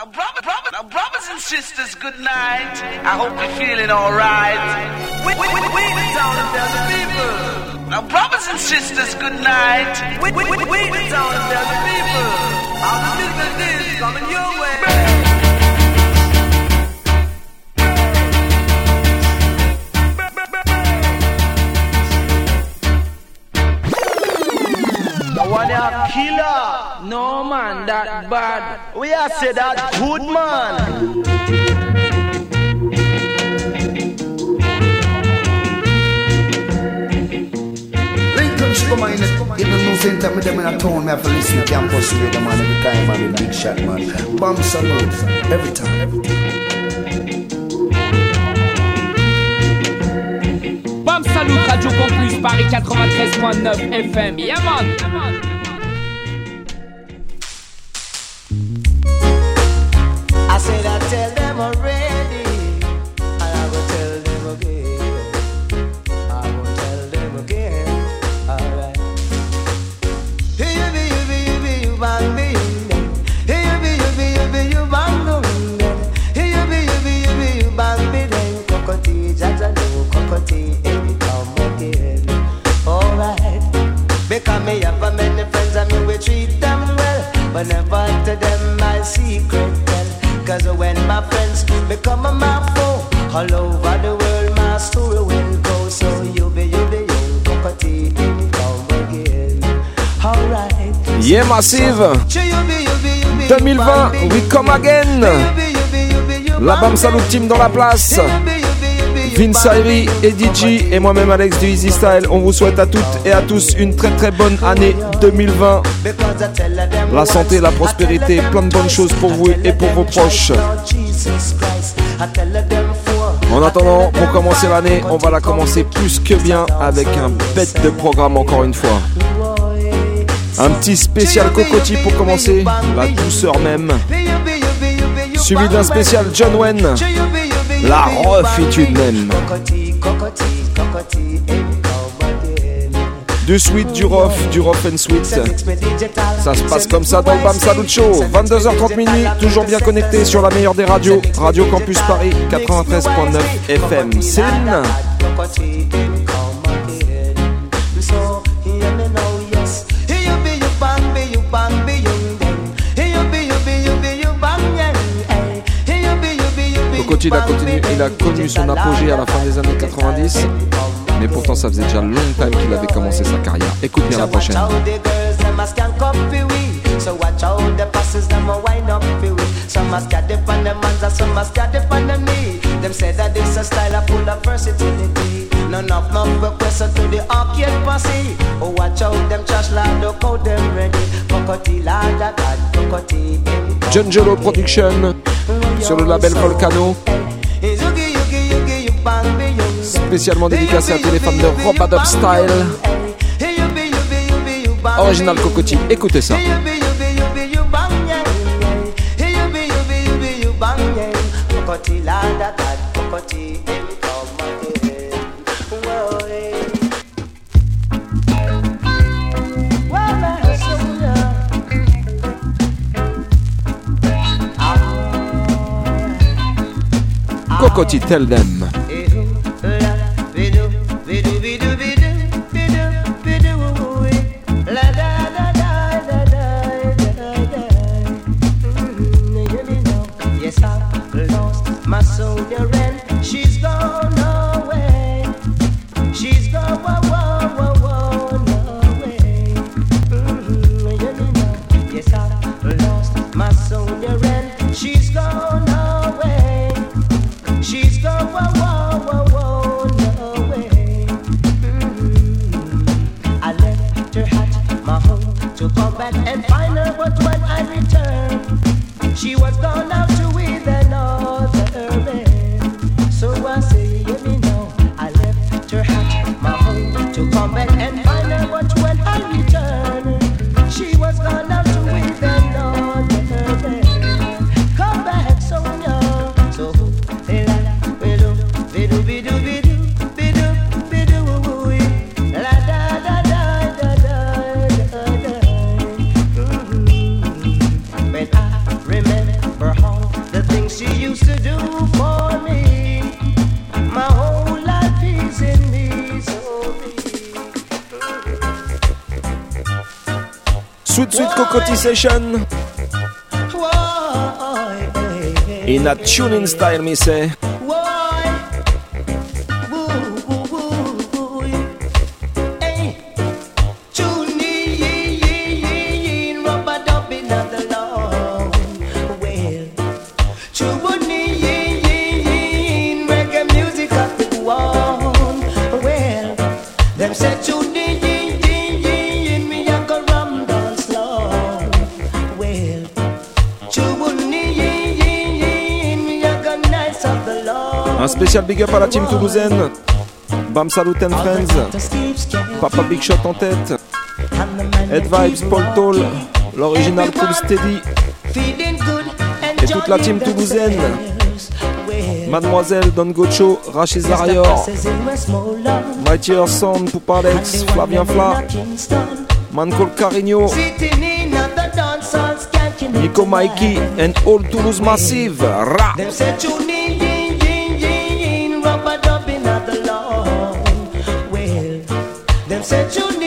Now, brother, brother, now, brothers and sisters, good night. I hope you're feeling alright. We, we, we, we town and tell the people. Now, brothers and sisters, good night. We, we, we, we town and tell the people. The business is coming your way. A killer. No man, that bad. We are say that good man. Come on, in the, in the new center, me them in a town, me have to listen to campus radio, man, every time, man, big shot, man. Bam Salute, every time. Every. Bam Salut, Radio Campus, Paris 93.9 FM. Yeah, man. Yeah, man. 2020, we come again La BAM Salut Team dans la place Vince Ayri et DJ et moi-même Alex du Easy Style, on vous souhaite à toutes et à tous une très très bonne année 2020. La santé, la prospérité, plein de bonnes choses pour vous et pour vos proches. En attendant, pour commencer l'année, on va la commencer plus que bien avec un bête de programme encore une fois. Un petit spécial cocotier pour commencer, la douceur même. Suivi d'un spécial John Wen, la refitude même. Du sweet, du rough, du rough and sweet. Ça se passe comme ça dans le BAM Salut Show. 22h30 minuit, toujours bien connecté sur la meilleure des radios. Radio Campus Paris 93.9 FM. Sin. Il a, connu son apogée à la fin des années 90. Mais pourtant, ça faisait déjà longtemps qu'il avait commencé sa carrière. Écoute bien la prochaine. None of no requests to the arcade posse. Oh watch out them trash lad, look how them ready. Cocotti lad, I got cocotti in. John Jello Production sur le label Volcano. Spécialement dédicacé à tous les fans de Robadop Style. Original Cocotti, écoutez ça. Cocotti lad, I got cocotti Cocoa Tea, tell them. Cocoa Tea Session. In a tuning style, me say. Spécial big up à la team toulousaine. Bam Salut and Friends. Papa Big Shot en tête. Ed Vibes, Paul Toll. L'original Cool Steady. Et toute la team toulousaine. Mademoiselle Don Gocho, Rachid Zarior, Mighty Sound, Poupalex, Flavien Fla, Mancol Carigno, Nico Mikey, and all Toulouse Massive. Ra! Said you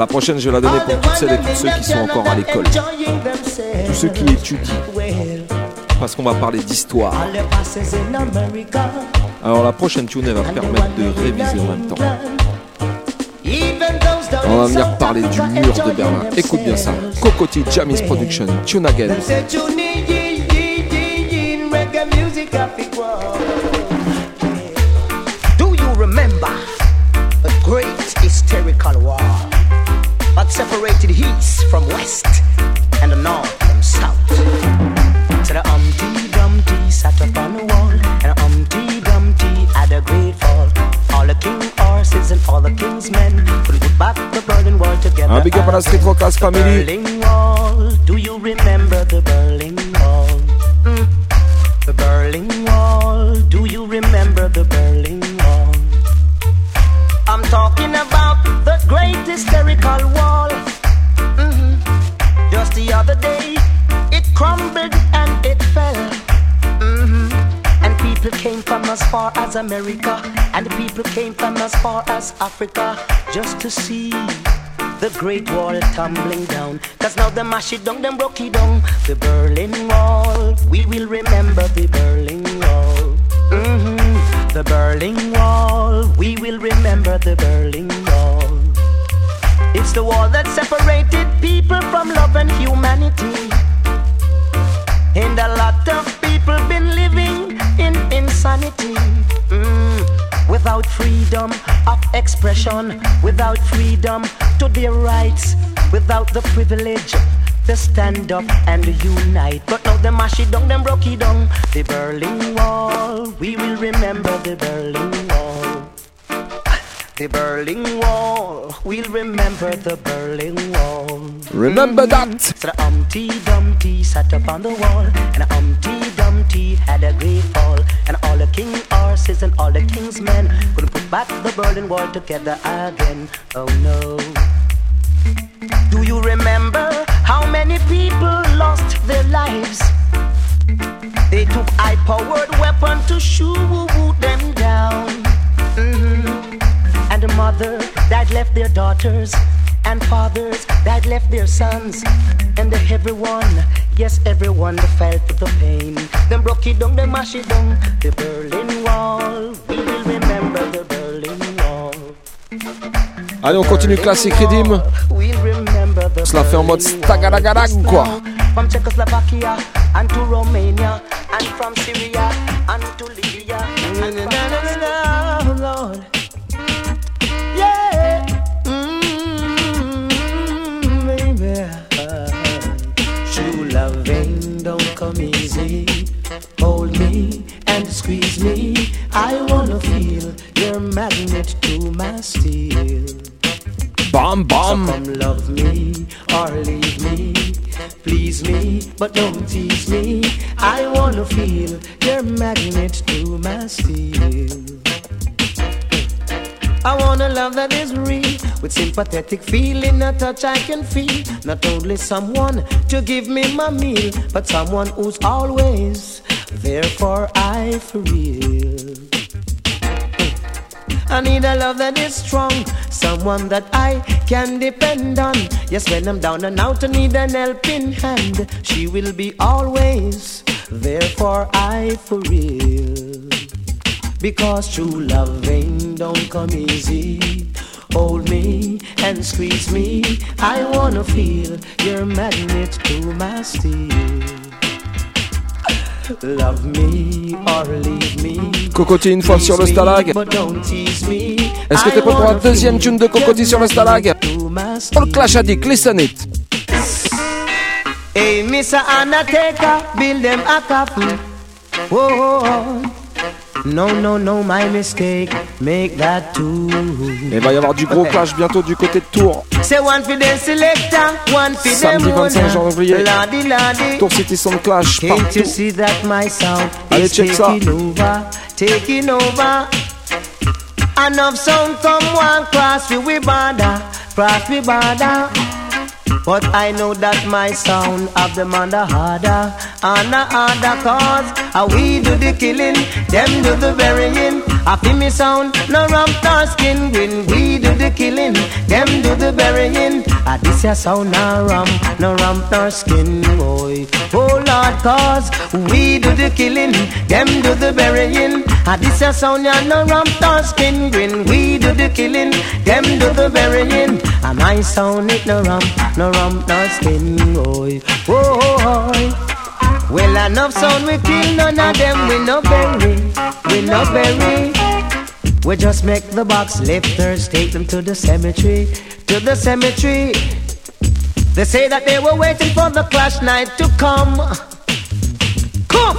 La prochaine, je vais la donner pour toutes celles et tous ceux qui sont encore à l'école. Tous ceux qui étudient. Parce qu'on va parler d'histoire. Alors la prochaine tune, va permettre de réviser en même temps. On va venir parler du mur de Berlin. Écoute bien ça. Cocotti Jamis Production, Tune Again. Separated east from west and the north from south? So the Humpty Dumpty sat up on the wall, and the Humpty Dumpty had a great fall. All the king horses and all the king's men couldn't put back the Berlin Wall together. Un big up la Street Family. Berlin Wall, do you remember the Berlin as far as America, and the people came from as far as Africa just to see the Great Wall tumbling down. Cause now they mash it down, them broke it down. The Berlin Wall, we will remember the Berlin Wall. Mm-hmm. The Berlin Wall, we will remember the Berlin Wall. It's the wall that separated people from love and humanity. Without freedom of expression, without freedom to their rights, without the privilege to stand up and unite. But now them mash it down, them broke it down. The Berlin Wall, we will remember the Berlin Wall. The Berlin Wall, we'll remember the Berlin Wall. Remember mm-hmm. that. So the Humpty Dumpty sat up on the wall, and Humpty Dumpty had a great fall, all the king horses and all the king's men couldn't put back the Berlin Wall together again. Oh no. Do you remember how many people lost their lives? They took high-powered weapon to shoot them down. Mhm. And the mother that left their daughters, and fathers that left their sons, and everyone, yes, everyone that felt the pain. Them broke it down, them mash it down. The Berlin Wall, we will remember the Berlin Wall. Allez, on continue classique riddim. We'll remember the On se la fait en mode Berlin stagadagadag, quoi. From Czechoslovakia and to Romania and from Syria and to Libya and from come easy. Hold me and squeeze me. I wanna feel your magnet to my steel. Bam bam. So come love me or leave me. Please me, but don't tease me. I wanna feel your magnet to my steel. I want a love that is real, with sympathetic feeling, a touch I can feel. Not only someone to give me my meal, but someone who's always there for I for real. I need a love that is strong, someone that I can depend on. Yes, when I'm down and out, I need an helping hand. She will be always there for I for real. Because true loving don't come easy. Hold me and squeeze me. I wanna feel your magnet to my steel. Love me or leave me. Cocotti une fois sur le Stalag. But don't tease me. Est-ce que t'es prêt pour la deuxième tune de Cocotti sur le Stalag? Pour le Clash Addict, listen it. Hey, Mr. Undertaker, build them a coffin. Whoa, no, no, no, my mistake. Make that two. Et il va y avoir du gros clash bientôt du côté de Tours. Say one for the selector, one for Samedi them 25 janvier. Tours City Sound Clash Can't you partout. see that my sound Allez, is check ça. taking over, taking over? Enough sound come one cross we we border, cross we border. But I know that my sound of them on the harder, on the harder cause we do the killing, them do the burying. I feel me sound, no rump nor skin when we do the killing, them do the burying. Ah, this ya sound no rump, no rump nor skin, boy. Oh Lord, cause we do the killing, them do the burying. Ah, this ya sound ya no rump nor skin when we do the killing, them do the burying. And my sound it no rump, no rump nor skin, boy. Oh, well enough sound we kill, none of them we no bury, we no bury. We just make the box lifters take them to the cemetery, to the cemetery. They say that they were waiting for the clash night to come. Come!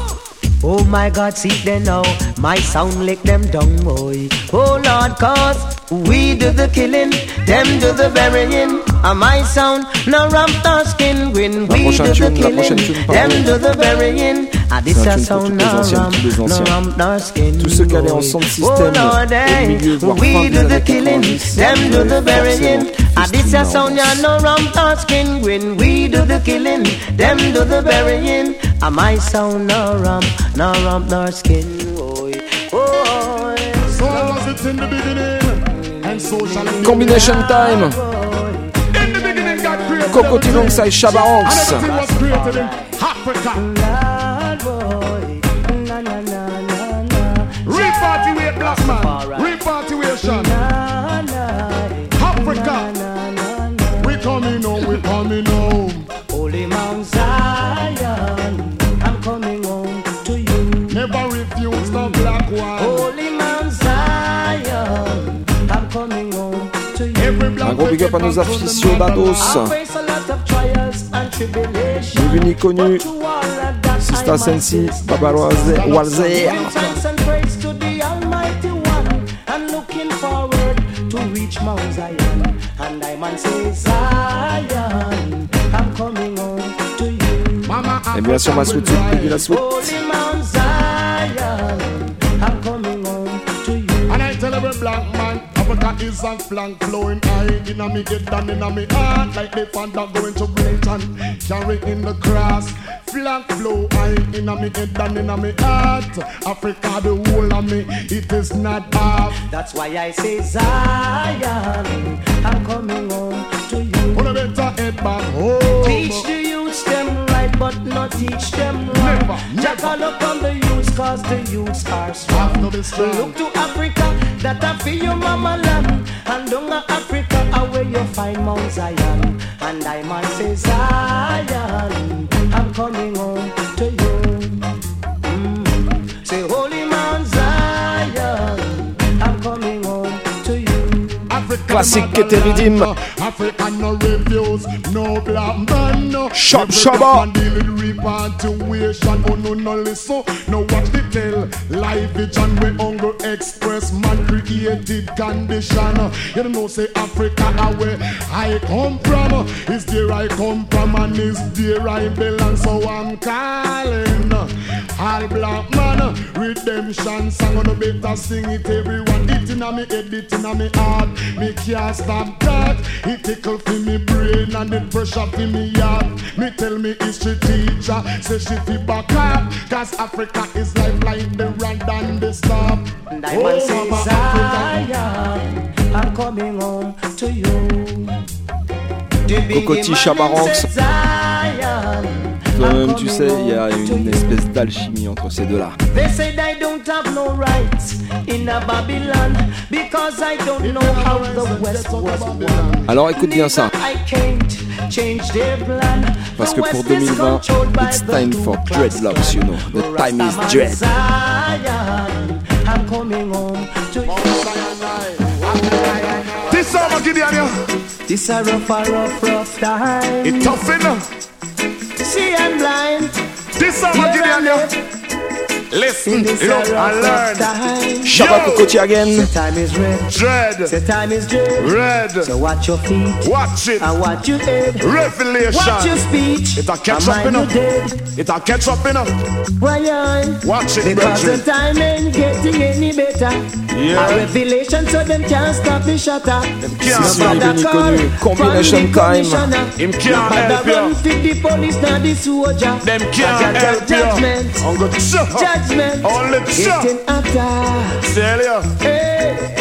Oh my God, see them now. My sound lick them down, boy. Oh Lord, cause we do the killing, them do the burying. And my sound, no ramp nor skin when La we prochaine do the tune, la prochaine killing, tune, pardon. them do the burying. And this C'est un a tune pour sound, toutes les no anciennes, ramp, tous les no anciens. ramp nor skin. Tous ceux qui allaient en boy. sound Oh system Lord, au eh, milieu, voire fin we des do the années killing, 90, them do the forcément burying. And this a Christina sound, ya Ramos. no ramp nor skin when we do the killing, them do the burying. And my sound, no ramp, no ramp nor skin. boy. Oh, everything. alongside And Shabba Ranks. everything was created reach Mount Zion. And I man say Zion, I'm coming home to you. Mama Et bien sûr, ma Africa suite, will Biggie la rise. suite. Is a flank flowing high Inna me head and inna me heart Like the panda going to Britain Carrying the cross Flank flow high Inna me head and inna me heart Africa the whole of me It is not half That's why I say Zion, I'm coming home to you. Put a better head back home Teach the youths them right, but not teach them wrong. Never, never. Cause the youths are strong. Have to strong. Look to Africa, that I feel your mama land. And down to Africa, where you find Mount Zion. And I man say Zion, I'm coming home to you. Mm. Say Holy Mount Zion, I'm coming home to you. Africa classique qui était Redeem. African no refuse, no black man no. Shab Every Shabba. black man deal with repatriation. Oh no no listen, no watch the tell. Live vision we hunger express man created condition. You don't know say Africa where I come from. Is there I come from and is there I belong. So I'm calling all black man redemption song. On the better sing it everyone. It inna me head, it inna me heart. Me can't stop that. It tickle for me brain and it pressure for me heart. Me tell me history teacher say she fi back up. Cause Africa is life like the rand and the stop. Diamond says Mama Africa. Zion, I'm coming home to you. The big Cocoa Tea Toi-même, tu sais, il y a une espèce d'alchimie entre ces deux-là. They said I don't have no rights in a Babylon because I don't know how the West was won. Alors écoute bien ça. I can't change their plan. Parce que pour West is 2020, controlled by it's time for dreadlocks, you know. The time is dread. I'm coming home to This summer Gideon, yeah. This a rough, a rough, rough time. It tough enough. See, I'm blind. This summer Gideon, I yeah. live Listen, look and rough learn. time. Shabba Cocoa Tea again. The time is red. Dread, The time is dread. red. So watch your feet Watch it. and watch your head. Revelation. Watch your speech. It'll catch up mind enough. It'll catch up enough. Why I? Watch it, Because the time ain't getting any better. Yeah. A revelation so them can't stop the shutter. can't Si on est bien connu, combination time. Him can't help run you. the police, not the soldier. Them can't help you. Judgment. I'm going to Judgment. Only. Getting after. You. Hey.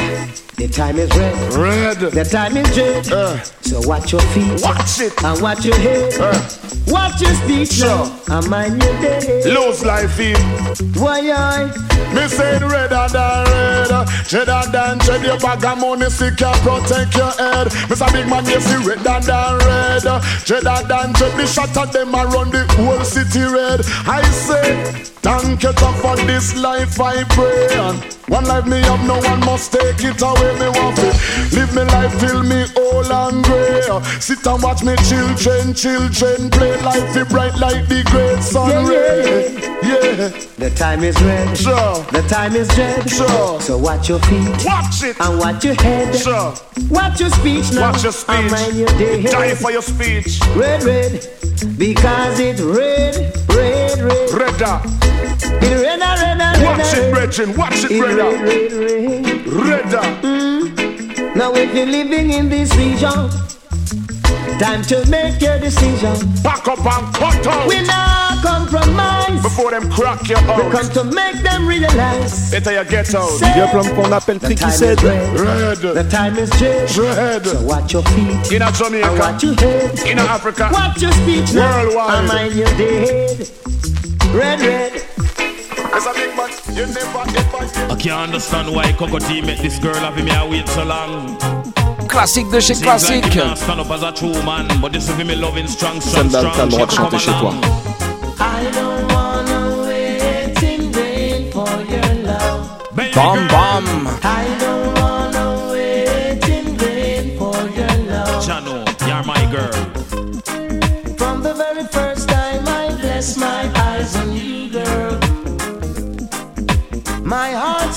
The time is red. Red. The time is dread. Uh, So watch your feet watch it. and watch your head. Uh, Watch your speech Sure. now and mind your day. lose life in. Why I? Me say redder than red Cheddar than cheddar Your bag of money still can protect your head say big man you see redder than red Cheddar than cheddar The shot of them a run the whole city red I say Thank you for this life I pray One life me have no one must take it away Me want to live me life till me old and grey Sit and watch me children, children play Life be bright like the great sun Yeah, yeah, ray Yeah, The time is red. Sure. The time is dread. Sure. So watch your feet watch it and watch your head. Sure. Watch your speech now. Watch your And speech. mind your day. Die for your speech. Red, red. Because it red, red, red. Redder. It red, red, red, Watch it, red. brethren. Watch it, It red, redder. red, mm. red. Now if you're living in this region, time to make your decision. Back up and cut out. We not compromise. Before them crack you We out. come to make them realize. Better you get out. Say, Big up l'homme qu'on appelle the Tricky time is Said. red. The time is dread. Red. So watch your feet In a and Jamaica. watch your head. In a Africa. Watch your speech now Worldwide. and mind your dead. Red, red. It's a big man. You never ever I can't understand why Cocoa Tea make this girl have me a wait so long. Classique de chez Seems like classique. you can't stand up as a true man, but this is me loving strong, strong, Celle-là, strong. t'as le droit de She chanter chez toi. along. I don't wanna wait in vain for your love. Baby Bam bam. I don't wanna wait in vain for your love. Chano, you're my girl.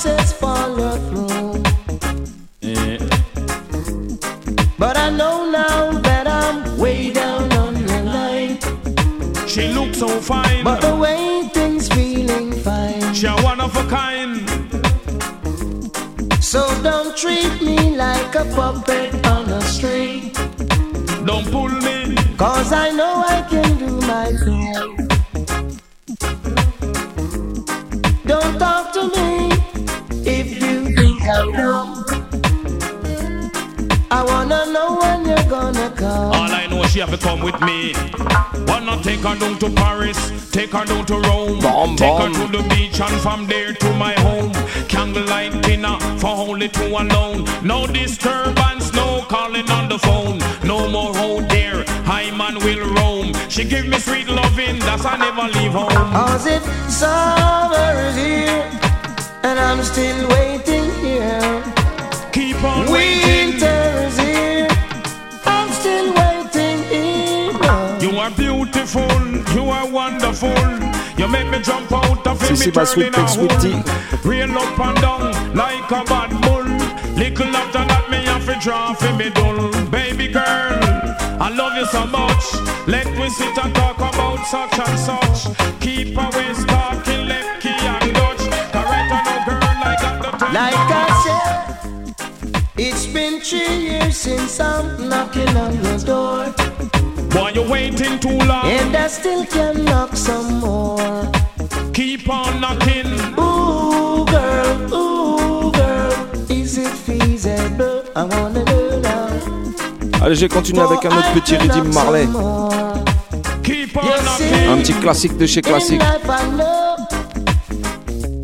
My heart follow through. Eh. But I know now that I'm way down on your line. She looks so fine. But the way things feeling fine. She a one of a kind. So don't treat me like a puppet on a string. Don't pull me. Cause I know I can do my thing. Don't talk to me if you think I'm dumb. I wanna know when you're gonna come. All I know is she have to come with me. Wanna take her down to Paris, take her down to Rome, Bom, take bom. her to the beach and from there to my home. Candlelight dinner for only two alone. No disturbance, no calling on the phone. No more hold there, high man will roam. She give me sweet loving, that's I never leave home. Cause it summer is here, and I'm still waiting here. Keep on waiting. Winter is here, I'm still waiting here. You are beautiful, you are wonderful. You make me jump out of me turning a hood. Rain up and down like a bad bull. Little after that, me have to draw for me dull. Baby girl, I love you so much. Let me sit and talk about such and such. Keep on away. Three years since I'm knocking on your door. Why you waiting too long? And I still can knock some more. Keep on knocking. Ooh, girl, ooh, girl, is it feasible? I wanna go now. Allez, j'ai continué avec un autre petit rythme Marley. Keep on knocking. Un petit classique de chez classique.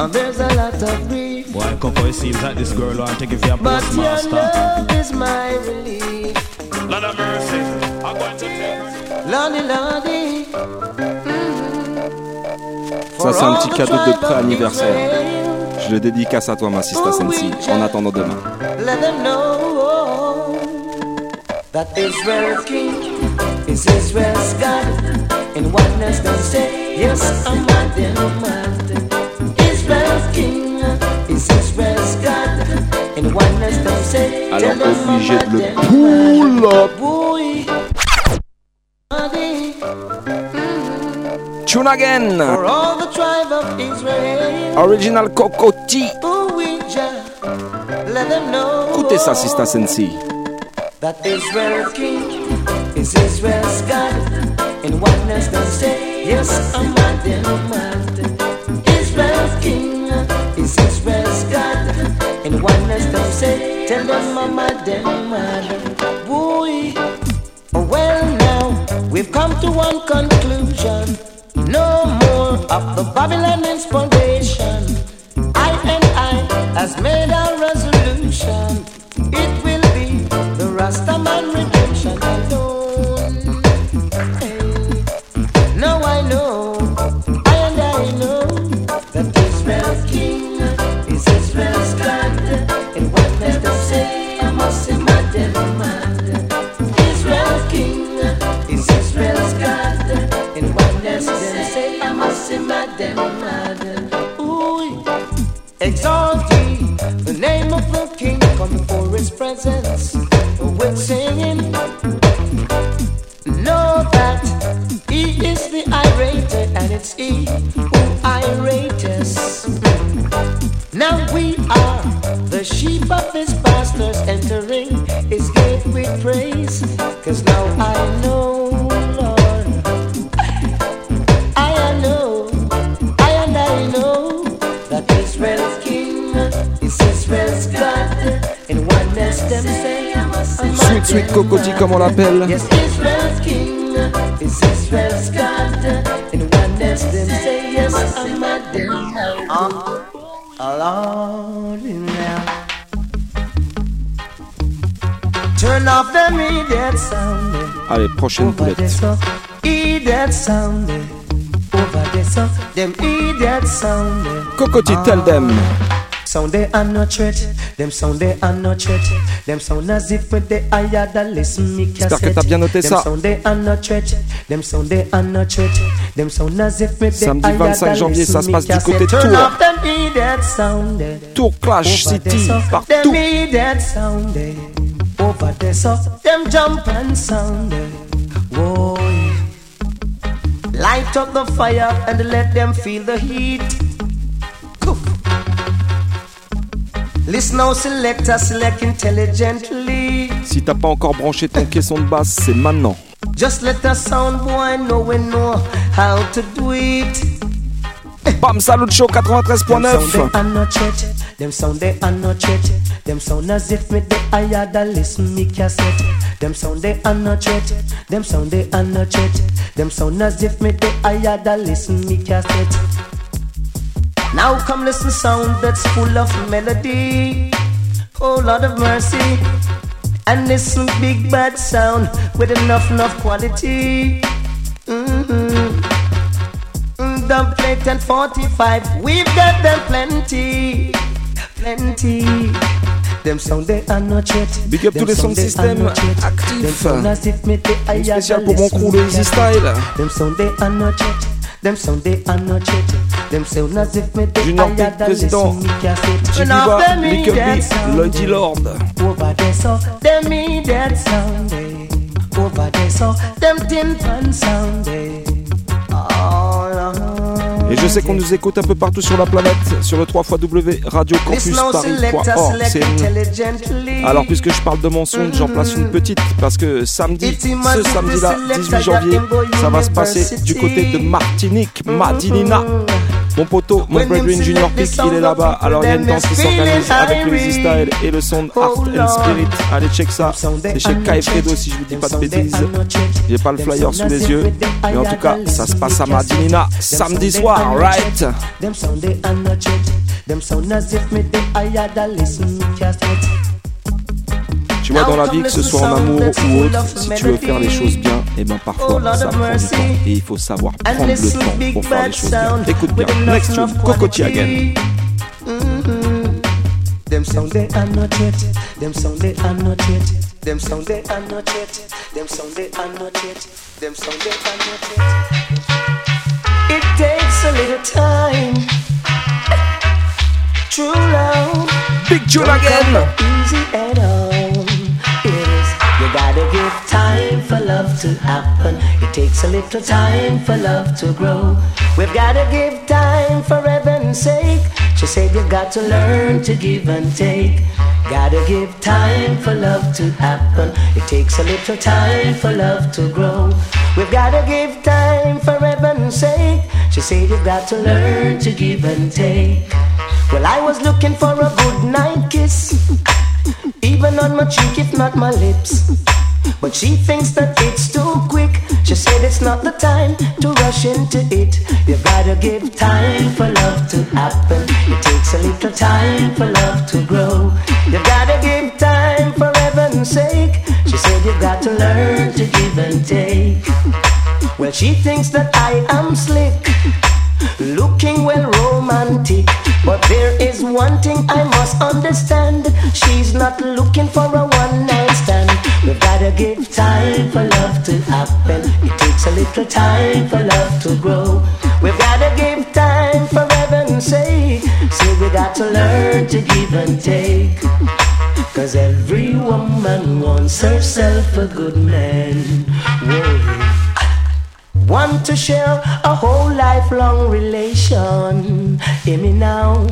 And there's a lot of grief. Boy, Coco, it seems like this girl? Want to give you a But your postmaster. love is my relief. Lord of mercy, I'm going to tell Lordy, Lordy. Ça, c'est un petit cadeau de pré-anniversaire. Je le dédicace à toi, ma sister Sensi, en attendant demain. Let them know that Israel's king is Israel's God. Say, yes, I'm Alors tell them I'm obligé de mad le and I'm pull mad. up. Boy. Lordy, Tune again. For all the tribe of Israel. Original Cocoa Tea. Ooh, we just let them know Écoutez ça, sister Sensi. that Israel's king is Israel's God. In oneness they say, yes, I'm mad and I'm mad. Israel's king is Israel's God. In oneness they say, tell them and I'm mad. Boy, well now, we've come to one conclusion. No more of the Babylon inspiration. Coco Tea, comme on l'appelle. Yes, Israel's king is Israel's God. And oneness them say, yes, I'm a Uh, Lord, now. Turn off the immediate sound. Allez, prochaine Over boulette. idiot sound. Over them idiot sound. Tell them. Sound they are not threat, them sound they are not threat, J'espère que t'as bien noté ça. Samedi 25 janvier, ça se passe du côté de Tour Tours. Clash City, partout. Over there, them jump and sound. Light up the fire and let them feel the heat. Si t'as pas encore branché ton caisson de basse, c'est maintenant. Just let the sound boy know we know how to do it. Bam Salut Show Them sound 93.9. they are not threat. Them sound they are not threat. Them sound as if me they higher than listen me cassette. Them sound they are not threat. Them sound they are not threat. Them sound as if me they higher than listen me cassette. Now come listen sound that's full of melody. Oh Lord of mercy. And listen big bad sound with enough enough quality. Mm-hmm. Mm, Dump plate and 45, we've got them plenty, plenty. Them sound they are not yet. Big up tous les sound sound they are system not yet. Them actifs. sound as if me they are Spécial pour mon crew, me Easy Style. Them sound they are not yet. Them sound they are not yet. As if me are Peak, président. B, sound. Lloydie Lord. Over there, so them me that sound. Over there, so them tin pan sound. Lord. Et je sais qu'on nous écoute un peu partout sur la planète, sur le 3 Listen now, select us, radiocampusparis.org. select C'est une- intelligently. Alors puisque je parle de mon son, j'en place une petite parce que samedi, ce samedi-là, the 18 selector janvier, ça va se passer du côté de Martinique, Madinina. Mon poteau, mon brethren Junior Peak, il est là-bas. Alors il y a une danse qui is s'organise avec le Easy. Style et le son Oh Art and. Spirit. Allez check ça. C'est chez Kai Fredo si je vous dis pas de bêtises. J'ai pas le flyer sous les yeux, mais en tout cas, ça se passe à Madinina samedi soir, right? yet. Them sound they are not yet. Them sound as if me the eye had a listen me can't sit. Tu vois, dans la vie, que ce soit en amour ou autre, si tu veux faire les choses bien, et ben parfois ça prend du temps. Et il faut savoir prendre le temps pour faire les choses bien. Écoute bien, next tune, Cocotti again. Them sound they are not yet. Them sound they are not yet. Them sound they are not yet. Them sound they are not yet. Them sound they are not yet. It takes a little time. True love. Big tune again. Easy at all. You gotta give time for love to happen. It takes a little time for love to grow. We've gotta give time for heaven's sake. She said you got to learn to give and take. Gotta give time for love to happen. It takes a little time for love to grow. We've gotta give time for heaven's sake. She said you got to learn to give and take. Well, I was looking for a good night kiss, even on my cheek, if not my lips. But she thinks that it's too quick. She said it's not the time to rush into it. You gotta give time for love to happen. It takes a little time for love to grow. You gotta give time for heaven's sake. She said you got to learn to give and take. Well, she thinks that I am slick looking well romantic. But there is one thing I must understand. She's not looking for a one night stand. We've gotta give time for love to happen. It takes a little time for love to grow. We've gotta give time for heaven's sake. Say we got to learn to give and take. Cause every woman wants herself a good man. Whoa want to share a whole lifelong relation. Hear me now.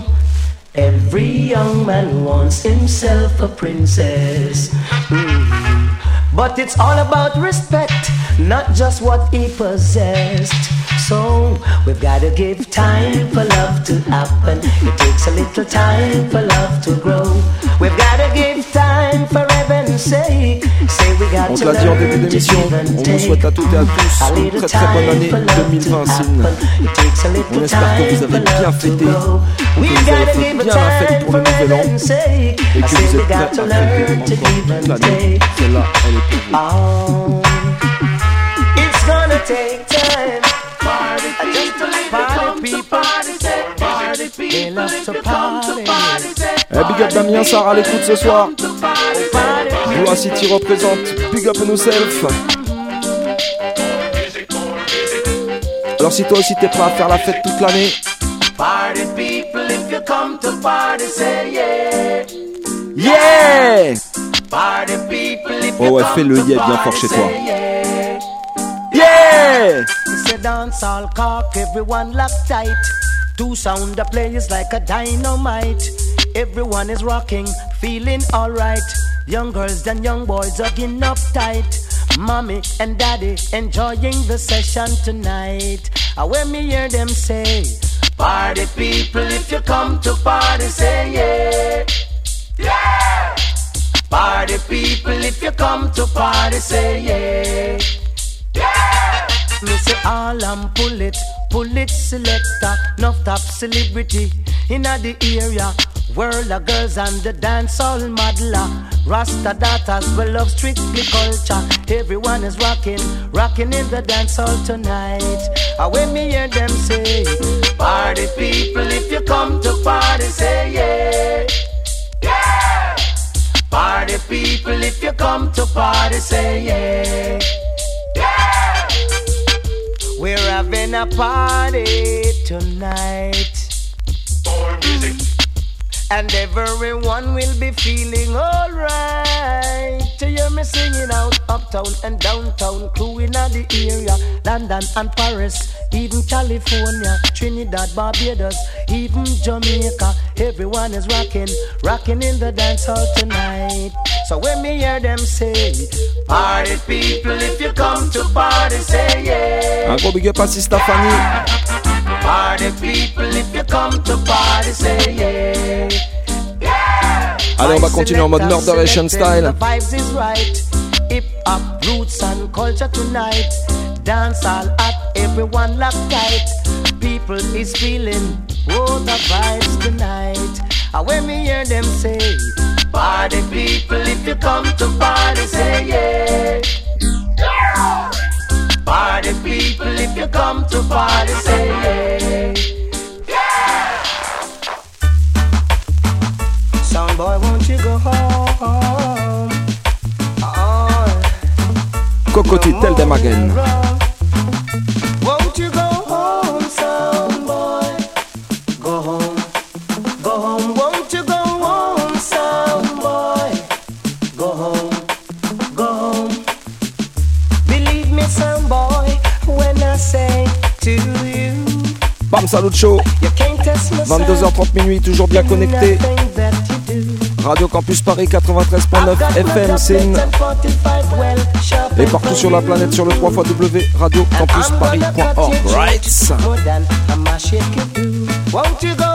Every young man wants himself a princess. Mm. But it's all about respect, not just what he possessed. So we've gotta give time for love to happen. It takes a little time for love to grow. We've gotta give time for heaven's sake. Say we got On to dit en début learn to d'émission, on vous souhaite à toutes et à tous une très très bonne time année for love to 2020 Sin. happen. It takes a little On espère que vous time avez bien to fêté, que We've vous avez gotta fait bien la fête time pour for le nouvel an heaven's sake. et que vous êtes got prêts to à learn fêter to encore toute l'année. Celle-là, elle est pour vous. Oh, gonna take time. Party people, if you come to party, say party They people, love if to you come to party. party, say Eh, big up Damien Sarah à l'écoute ce soir. Party. Blue City représente Big Up on Yourself. Alors si toi aussi t'es prêt à faire la fête toute l'année, Party people, if you come to party, say yeah. yeah Party people, if Oh you ouais, come fais le to yeah bien party, fort chez say toi. yeah. Yeah It's a dance all cock, everyone lock tight. Two sound players like a dynamite. Everyone is rocking, feeling alright. Young girls and young boys hugging up tight. Mommy and daddy enjoying the session tonight. I when me hear them say, Party people, if you come to party, say yeah. Yeah. Party people, if you come to party, say yeah. Me say all and pull it, pull it selector, enough top celebrity in the area. World of girls and the dance all modeler. Rasta daughters will love strictly culture. Everyone is rocking, rocking in the dance hall tonight. And when me hear them say, Party people, if you come to party, say yeah. Yeah. Party people, if you come to party, say. Yeah! We're having a party tonight. And everyone will be feeling alright. To hear me singing out uptown and downtown, crew in the area, London and Paris, even California, Trinidad, Barbados, even Jamaica. Everyone is rocking, rocking in the dance hall tonight. So when me hear them say, Party people, if you come to party, say yeah. Un gros big up à Sista Fanny. Party people, if you come to party, say yeah. Allez, on va continuer en mode Murderation style. The vibes is right. Hip hop roots and culture tonight. Dance all at everyone locked tight. People is feeling oh the vibes tonight. And when me hear them say, Party people, if you come to party, say yeah. Party people, if you come to party, say yeah. Say to you, Bam Salut Show. you can't test my 22h30 minuit, toujours bien connecté. Radio Campus Paris 93.9 FM, Et partout sur la planète sur le 3 www.radiocampusparis.org. Right. Won't you go home,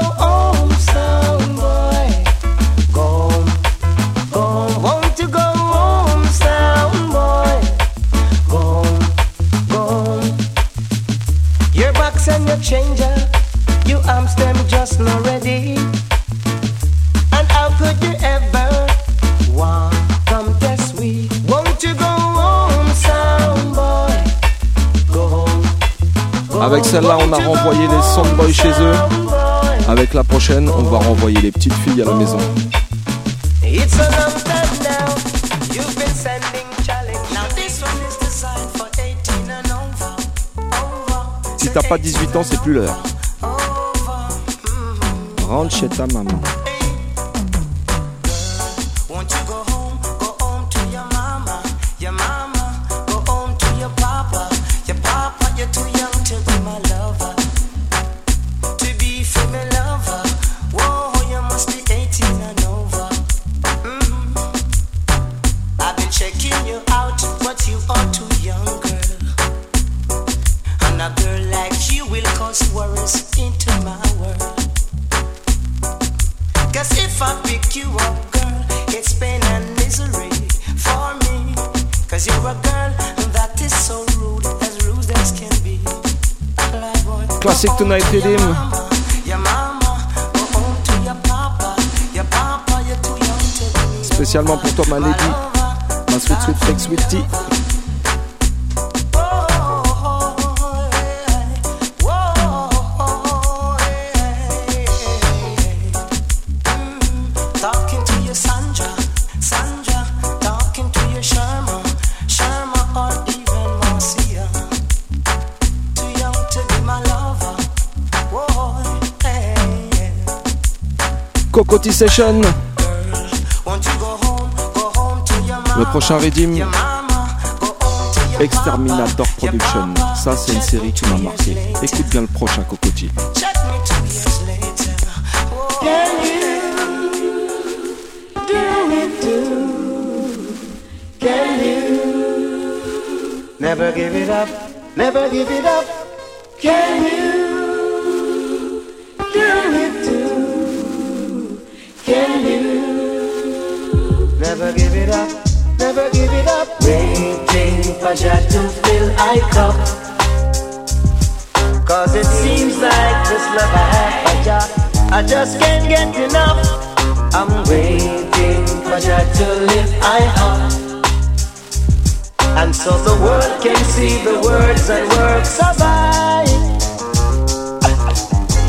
Avec home. celle-là, on a Won't you renvoyé go les soundboys home, chez eux. sound boy? Avec la prochaine, on va renvoyer les petites filles à la maison. It's a long time now. You've been sending challenge. Now this one is designed for 18 and over. Over. Si t'as pas 18 ans, c'est plus l'heure. Rentre chez ta maman. Spécialement pour toi, ma lady. Ma sweet sweet fake sweet tea. Talking Le mama, prochain Redeem. your mama, go home to your Exterminator papa, your Production. papa. Ça, c'est une série qui m'a marqué. Écoute bien le prochain Cocoa Tea. Check me two years later. Whoa. Can you do it too? Can you never give it up? Never give it up. Can you for to fill I cup. Cause it seems like this love I have for I just can't get enough. I'm waiting for Jah to lift I up. And so the world can see the words and works of I.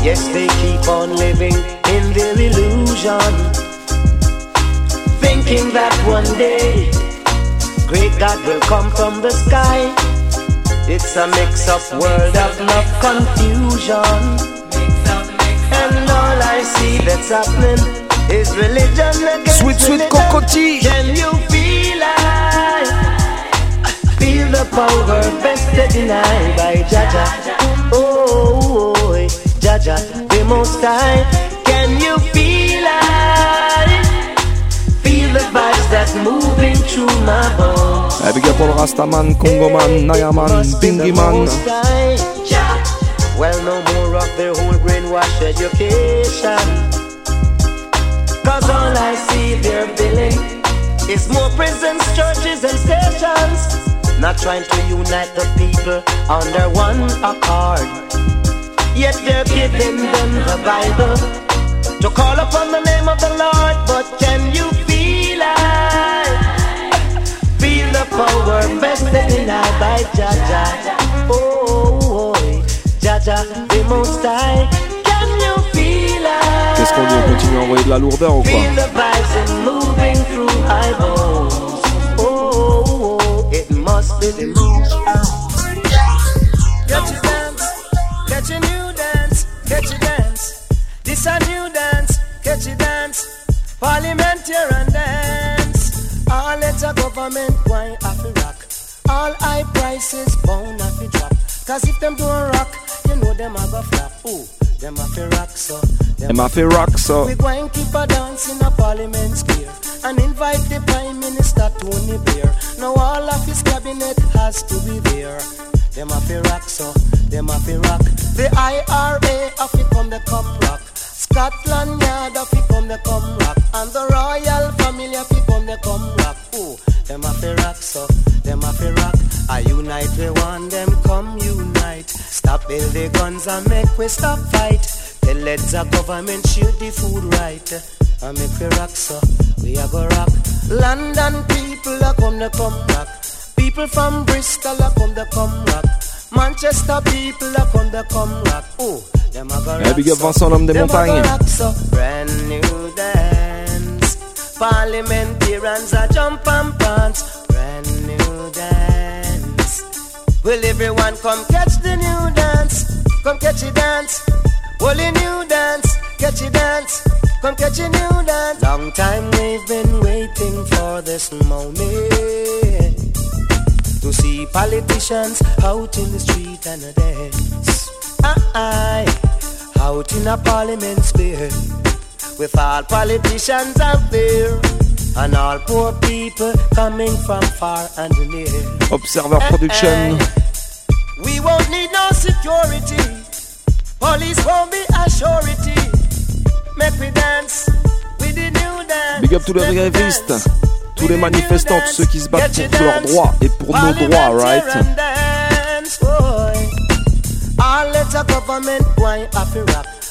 Yes, they keep on living in their illusion. thinking that one day great God will come from the sky. It's a mix up world of love confusion. And all I see that's happening is religion against Sweet, sweet Cocoa Tea. Can you feel it? Feel the power vested denied by Jaja. Oh, oh, oh, eh, Jaja, the most high. That's moving through my bones. Eh, big up pour le Rastaman, Congoman, Nayaman, Bingiman. Well, no more of their whole brainwash education. Cause all I see they're billing is more prisons, churches, and stations. Not trying to unite the people under one accord. Yet they're giving them the Bible to call upon the name of the Lord. But can you Feel the power vested in our by Jaja. Oh, oh, oh, Jaja, the most high. Can you feel it? Qu'est-ce qu'on dit On continue à envoyer de la lourdeur ou quoi Feel the vibes and moving through high so. Elle m'a fait rock ça. We going keep a dance in a parliament square and invite the prime minister Tony Blair. Now all of his cabinet has to be there. Them a fi rock so, them a fi rock. The IRA of it come the come rock. Scotland Yard of it come the come rock. And the royal family of it come the come rock. Ooh, them a fi rock so, them a fi rock. I unite we want them come unite. Stop build the guns and make we stop fight. Let the government shoot the food right. And make we rock so, we a go rock. London people a come to come rock. People from Bristol a come to come rock. Manchester people a come to come rock. Oh, them a go rock big up so. Vincent, l'homme des Them a go montagnes. so. Brand new dance. Parliamentarians a jump and prance. Brand new dance. Will everyone come catch the new dance? Come catch a dance. Well, a new dance, catch a dance. Come catch a new dance. Long time we've been waiting for this moment to see politicians out in the street and a dance. Aye, out in a parliament square with all politicians out there and all poor people coming from far and near. Observer Production. We won't need no security. Police won't be a surety. Make we dance with the new dance. Big up tous les grévistes, tous les manifestants, tous ceux qui se battent pour leurs droits et pour nos droits, right? All let a government wine.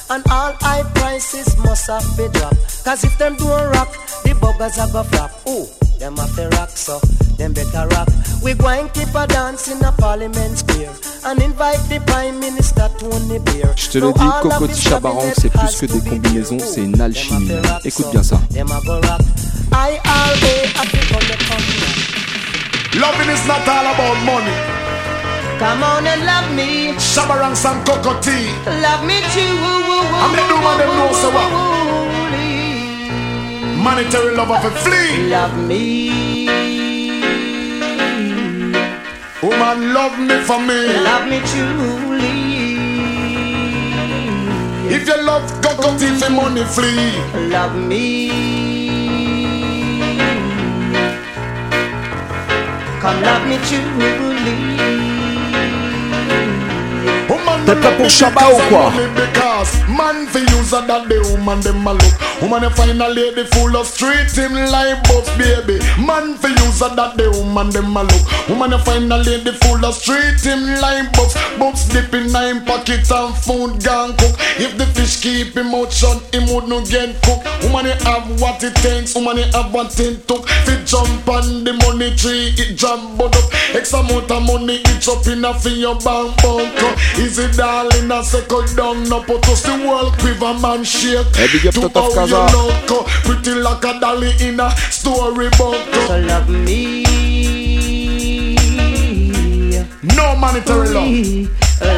And all high prices must have to drop. Cause if them don't rock, the buggers are go flop. Ooh, them have to rock so, them better rock. We going keep a dance in a parliament square. And invite the prime minister Tony Blair. Je te le dis, Cocotti Chabaran, c'est plus que des combinaisons, c'est une alchimie. Écoute bien ça. Go Loving is not all about money. Come on and love me. Shabba Ranks some Cocoa Tea. Love me too. I'm the woman them know so what. Monetary love of a flea. Love me. Woman love me for me. Love me truly. If you love Cocoa Tea for money flee. Love me. Come love me truly. T'es prêt pour Shabba ou quoi Because man for use a that the woman them a look. Woman you find a lady full of street him like bus baby. Man for use a that the woman them a look. Woman you find a lady full of street him like bus Bubs dip in nine pockets and food gone cook. If the fish keep him out shut him would no get cook Woman you have what it takes. Woman you have what it took. Fi jump on the money tree it jump but up. X amount of money it up in a fi your bank Is it darling, I say go down, no put us the world quiver man shake. Hey, To how you Kaza. look, uh, pretty like a dolly in a storybook. So love me. No monetary love.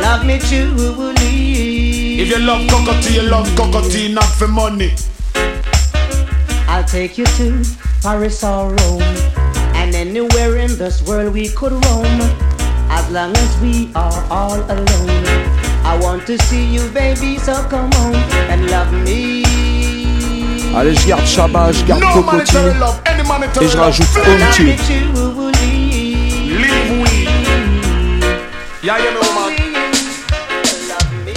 Love me truly. If you love Cocoa Tea, you love Cocoa Tea, not for money. I'll take you to Paris or Rome and anywhere in this world we could roam as long as we are all alone. I want to see you, baby, so come on and love me. Allez, je garde Shabba, je garde No Cocotti. Et je rajoute Love me Omti. truly. Leave we. Yeah, you know, man. Love me.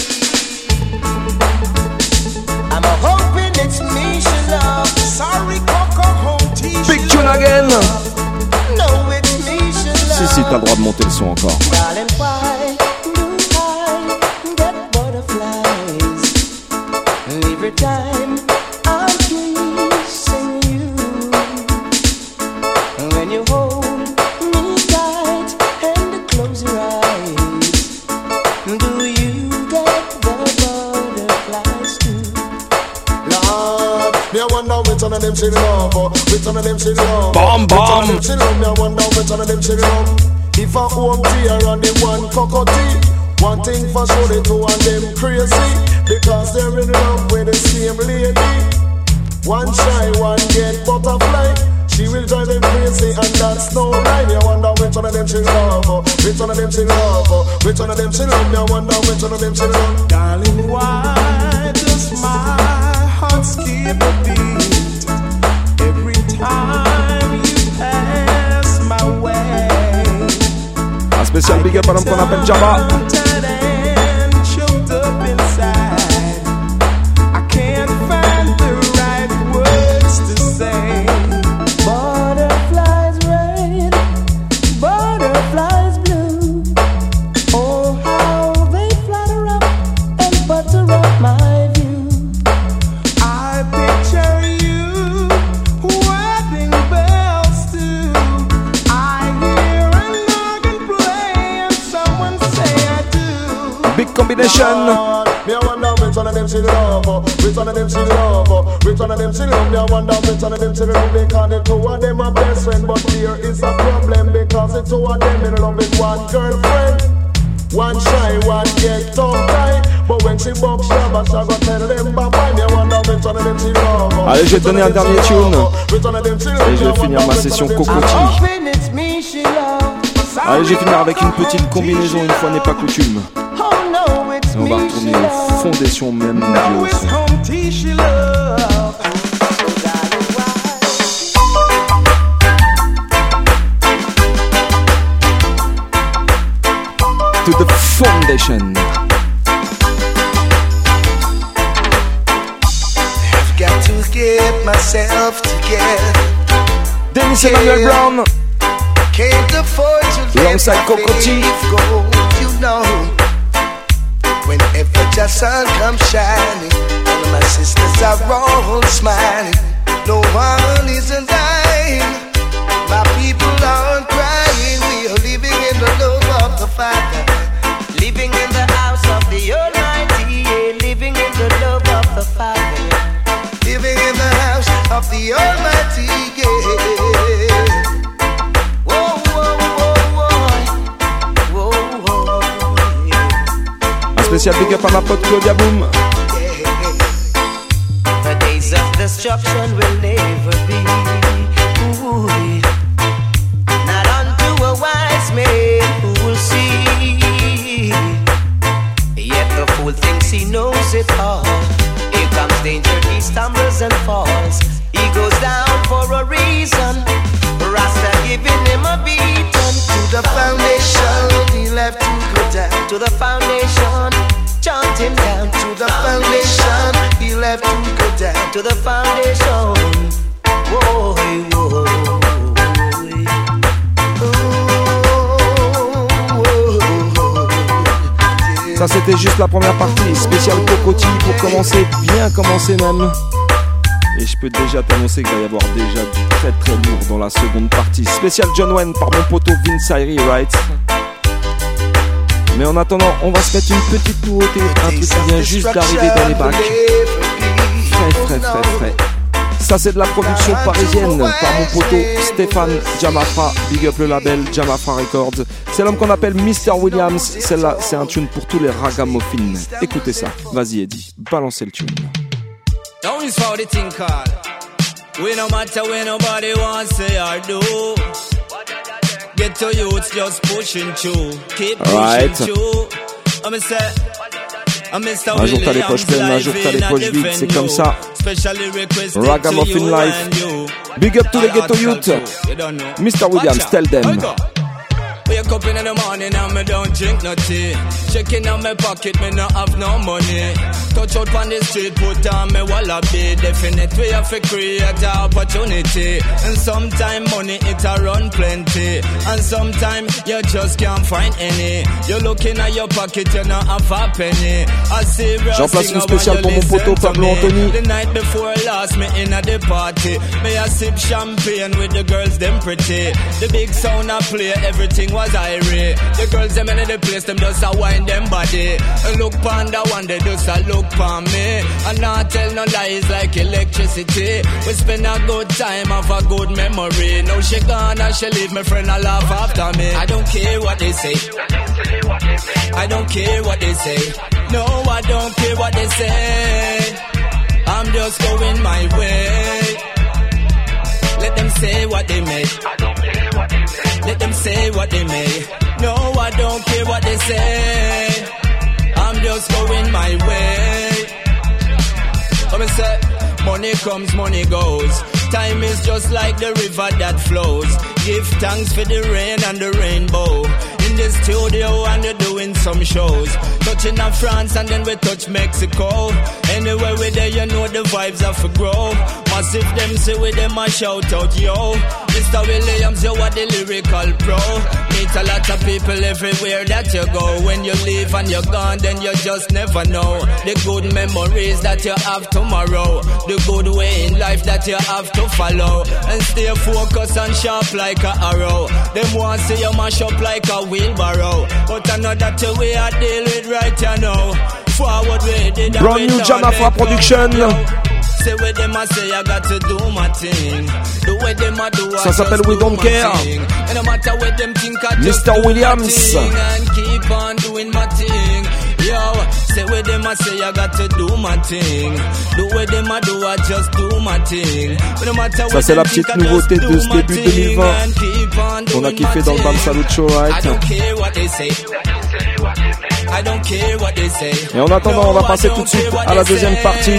I'm a hoping it's me she love. Sorry, Coco home Big tune again. No, it's me she Si, love. si, t'as le droit de monter le son encore. Them she love, oh, which one of them she love. Bomb, Which one of them she love, me I wonder which one of them she love. If I home tear and the one Cocoa Tea, one thing for sure the two of them crazy because they're in love with the same lady. One shy, one get butterfly. She will drive them crazy and that's no lie. Me I wonder which one of them she love, oh, which one of them she love, oh, which one of them she love. Me I wonder which one of them she love. Darling, why does my heart skip a beat spécial big up à l'homme qu'on appelle Jabba. Do. Big combination. Lord, Me I wonder which one of them she love, which one of them she love, which one of them she love? Me I wonder which one of them she love because the two of them are best friend, but there is a problem because the two of them in love with one girlfriend. One shy, one get tongue tied, but when she bump shabba, shabba tell them bye bye. Me I wonder which one of them she love. Allez, je vais te donner un dernier tune. Et je vais finir ma session love. Allez, je vais finir avec une petite combinaison, une fois n'est pas coutume. Oh no, it's Et on va me she retourner love. aux fond des sons, même Now niveau it's son. Home T she love. Darling, why? To the foundation. I've got to get myself together. Dennis Emmanuel Brown. Can't afford to let Alongside my Cocoa Tea. faith go, you know. The sun comes shining, all of my sisters are all smiling. No one is dying. My people aren't crying. We are living in the love of the Father. Living in the house of the Almighty, yeah, living in the love of the Father. Living in the house of the Almighty. Yeah. Spécial big up à ma pote Claudia Boom. The days of destruction will never be. Not unto a wise man who will see. Yet the fool thinks he knows it all. Here comes danger, he stumbles and falls. He goes down for a reason. Rasta giving him a beating. To the foundation, he left to go down. To the foundation, chant him down. To the foundation, he left to go down. To the foundation. Whoa, whoa. Ça c'était juste la première partie, spécial cocotti pour commencer, bien commencer même. Et je peux déjà t'annoncer qu'il va y avoir déjà du très très lourd dans la seconde partie. Spécial John Wayne par mon poteau Vince Irie Wright. Mais en attendant, on va se mettre une petite nouveauté, un truc qui vient juste d'arriver dans les bacs. Frais, frais, frais, frais. Ça c'est de la production parisienne par mon poteau Stéphane Jamafra, big up le label Jamafra Records. C'est l'homme qu'on appelle Mr. Williams. Celle-là, c'est un tune pour tous les ragamuffins. Écoutez ça. Vas-y Eddie, balancez le tune. Now is for the thing called. We no matter where nobody wants say or do. Get to youths just pushing through. Keep pushing Alright. through. I'm a Mr. Un jour t'as les poches pleines, un jour t'as les poches vides, c'est comme ça. Ragamuffin life. Big up to the ghetto youth. Mr. Williams, tell them. Wake up in the morning and me don't drink no tea. Checking on my pocket, me no have no money. Touch out on the street, put on me wallaby. Definite way of a create a opportunity. And sometime money it a run plenty. And sometime you just can't find any. You looking at your pocket, you not have a penny. I see J'en place une spéciale pour mon poteau Pablo Anthony. The night before last, me in at the party. Me a sip champagne with the girls, them pretty. The big sound I play, everything was irate. The girls, them in the place, them just a wind them body. And look pon the one, they just a look pon me. And not tell no lies like electricity. We spend a good time, have a good memory. Now she gone and she leave my friend a laugh after me. I don't care what they say. I don't care what they say. No, I don't care what they say. I'm just going my way. Let them say what they may. Let them say what they may. No, I don't care what they say. I'm just going my way. Come and say, money comes, money goes. Time is just like the river that flows. Give thanks for the rain and the rainbow. In the studio and they're doing some shows. Touching on France and then we touch Mexico. Anywhere we there, you know the vibes have to grow. Massive them say with them a shout out, yo. Mr. Williams, you are the lyrical pro. Meet a lot of people everywhere that you go. When you leave and you're gone, then you just never know. The good memories that you have tomorrow. The good way in life that you have to follow. And stay focused and sharp like a arrow. Them want see you mash up like a wheelbarrow. But I know that the way I deal with right you know. Forward way, did I Brand new wait Jamafra production. Say Ça s'appelle We Don't Care. Mr. Williams. Say got to do my Ça c'est la petite nouveauté de ce début 2020 On a kiffé dans le Bam Salut Show, right? Et en attendant, on va passer tout de suite à la deuxième partie.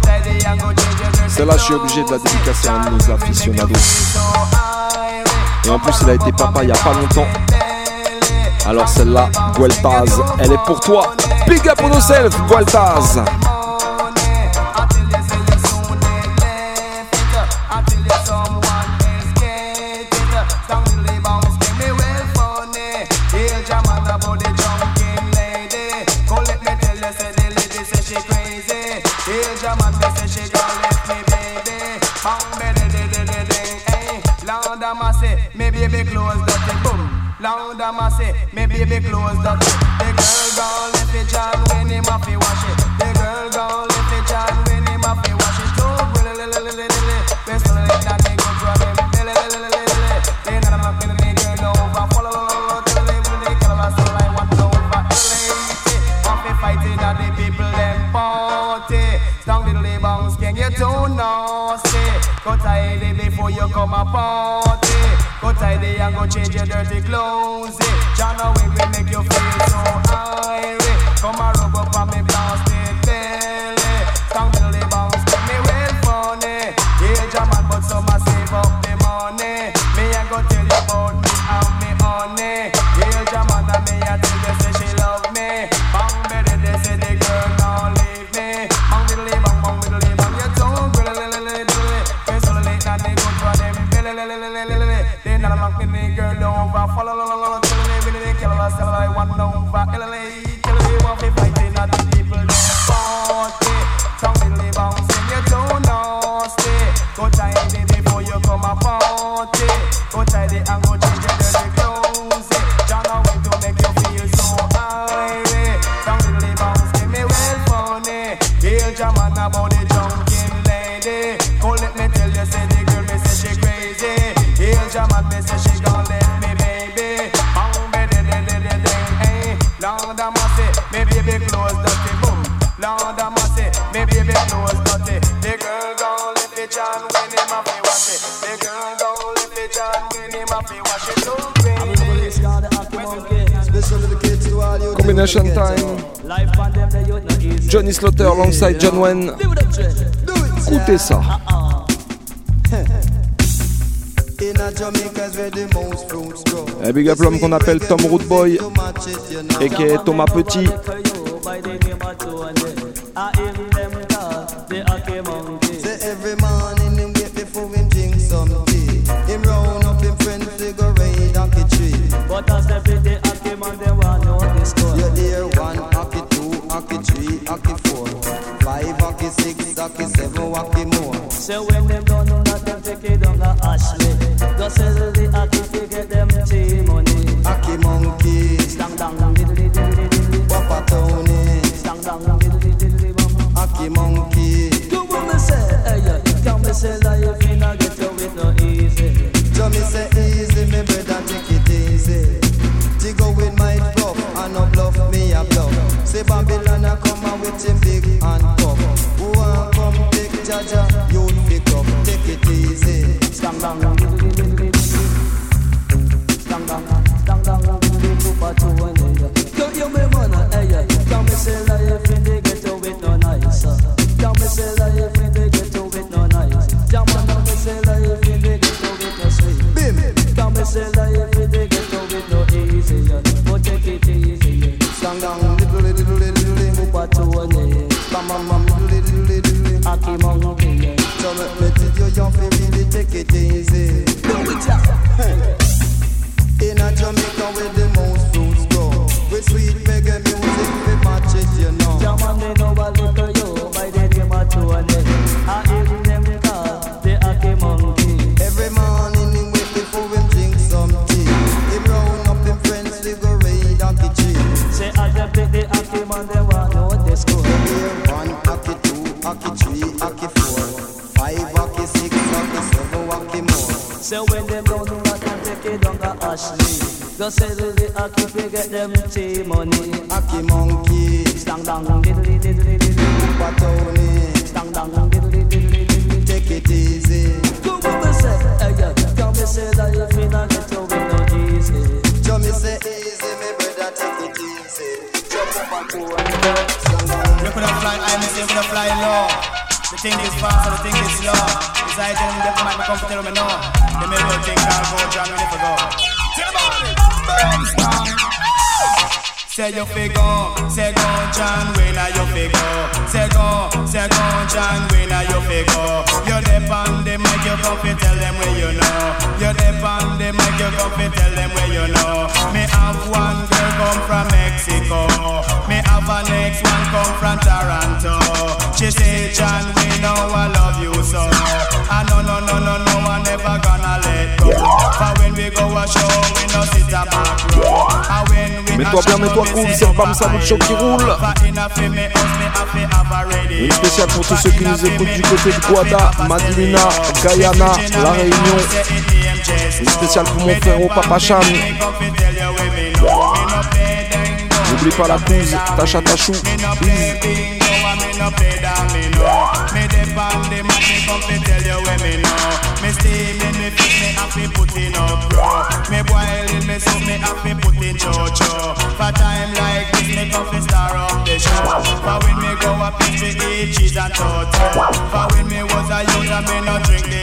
Tidy and go change your dress. Celle-là, je suis obligé de la dédicacer à un de nos aficionados. Et en plus, il a été papa il y a pas longtemps. Alors celle-là, Gueltaz, elle est pour toi. Big up on yourself, Gueltaz. Be close dirty boom. Loud am I say, maybe be close dirty. The girl gone left it John when him have to wash it. The girl gone left it John when him have to wash it. Really, really. Best of it that they go from him. They not a knock in the girl over. Follow, till they will they kill us all I want to over. Want to fighting at the people them party. Strong little bounce, can you too nasty? Go tidy before you come a party. Go tidy and go change your dirty clothes. Yeah. Will we make you feel fala lá, lá Time. Johnny Slaughter alongside John Wayne. Écoutez ça. Un big up l'homme qu'on appelle Tom Rootboy et qui est Thomas Petit. Him big and tough. Who want come take Jaja? Ashley. Go sell the Aki to get them tea money. Hockey monkey, Stang dang diddly diddly diddly. Papa Tony, Stang dang diddly diddly diddly. take it easy. Do what me say, hey yeah. Can me say that you feel like it's over no easy. So me say easy, me brother take it easy. Jump up and go and You could have fly high, me say you could have fly low. The thing is fast and the thing is slow. It's like them them might be comfortable, me know. They may well think I'll go John when if I go. Tell about it, strong. Say you fi go, say go John, are you fi go? Say go, say go John, are you fi go? You dep on the mic, you come fi tell them where you know. You dep on the mic, you come fi tell them where you know. Me have one girl come from Mexico. Me have a next one come from Toronto. She say, John, we know I love you so. I no no no no no, But when we go a show, we no sit a back row. And when we Mets-toi bien, mets-toi cool, c'est Bam Salut Show qui roule. Une spéciale pour tous ceux qui nous écoutent du côté de Guada, Madilina, Guyana, La Réunion. Une spéciale pour mon frère au Papa Cham. N'oublie pas la pouze, Tacha Tachou. Bise. Me. Me the mic, me tell me know. Me me me put in up pro. Me boiling, me soup, me have to put in cho-cho. For time like this, me to star up the show. For when me go up, pitch me eat cheese and toto. For when me was a and me no drink the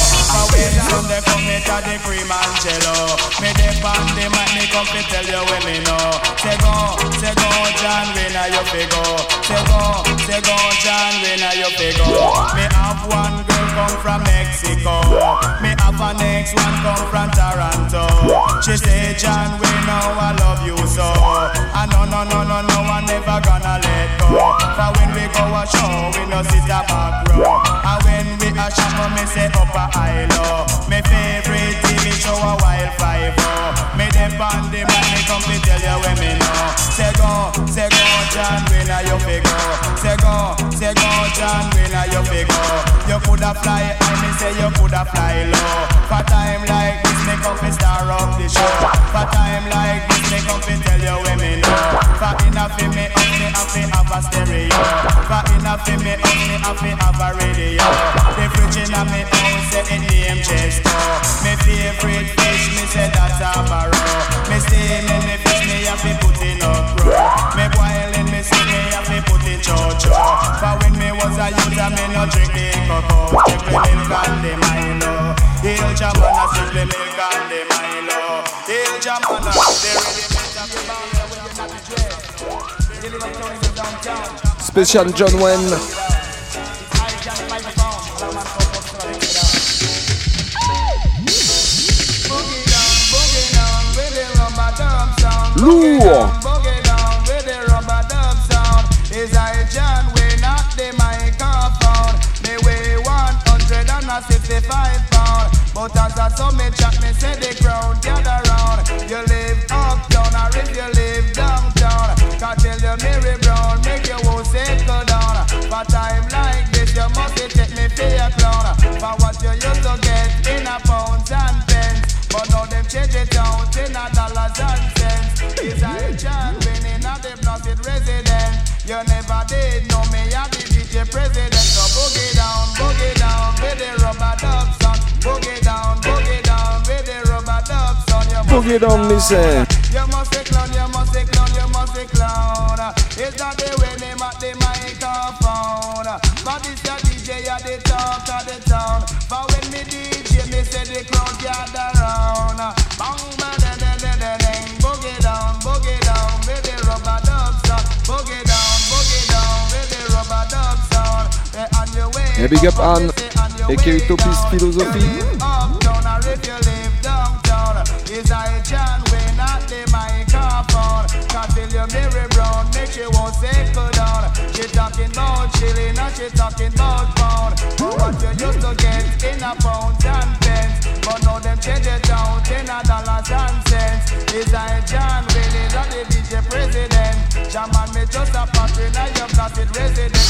For when them they come me to the cream and jello Me dip on the mic, me come to tell you where me know Say go, say go, John, when are you fi go? Say go, say go, John, when are you fi go? Me have one girl come from Mexico Me have a next one come from Toronto She say, John, we know I love you so I no, no, no, no, no, I show. For when we go a show, we no sit a back row. And when we a shop, me say up a high low. Me favorite TV show a wild five. Me dem on the me come to tell you when me know. Say go, say go, John, when are you fi go? Say go, say go, John, when are you fi go? You coulda fly high, me say you coulda fly low. For time like this, me come to star up the show. For time like this, me come to tell you when me know. For enough fi me up, me have fi have a stereo. For enough fi me up, me have fi have a radio. The fridge inna me house say it name Chesto. Me favorite fish, me say that's a barrow. Me steaming me fish, me have fi put in up bro. Me boiling me see me have fi put in chocho. For when me was a youth, I me no drink the cocoa. Strictly milk and the Milo. Hail Jamana, strictly milk and the Milo. Hail Jamana, they really make a Spécial John Wayne. Lourd. 165 pound. But as I saw me chat, me say the crowd gather round. You live uptown or if you live downtown. Can tell you Mary Brown, make you won't settle down. For time like this, you must take me for a clown. For what you used to get in a pounds and pence. But now them change it down to a dollars and cents. Is I John winning at the blasted resident? You never did know me, I the DJ president. Boogie down, me say. you must be clown, you must be clown, you must be clown. It's not the way they at the microphone. But this your DJ at the talk of the town. But when me DJ, me say the crowd gather round. Bang, ba, da, da, da, da, ding. Boogie down, boogie down with the Rub-a-Dub sound. Boogie down, boogie down with the Rub-a-Dub sound. Eh, on your way Et big up Anne. Et Keritopis Philosophie. uptown Is I John Wayne at the microphone? Can't feel your Mary Brown, make she won't settle down. She talking about chilling and she talking about pound. But what you used to get in a pounds and pence. But now them change it down to a dollars and cents. Is I John Wayne not the DJ president? Jaman me just a pattern and your blasted resident.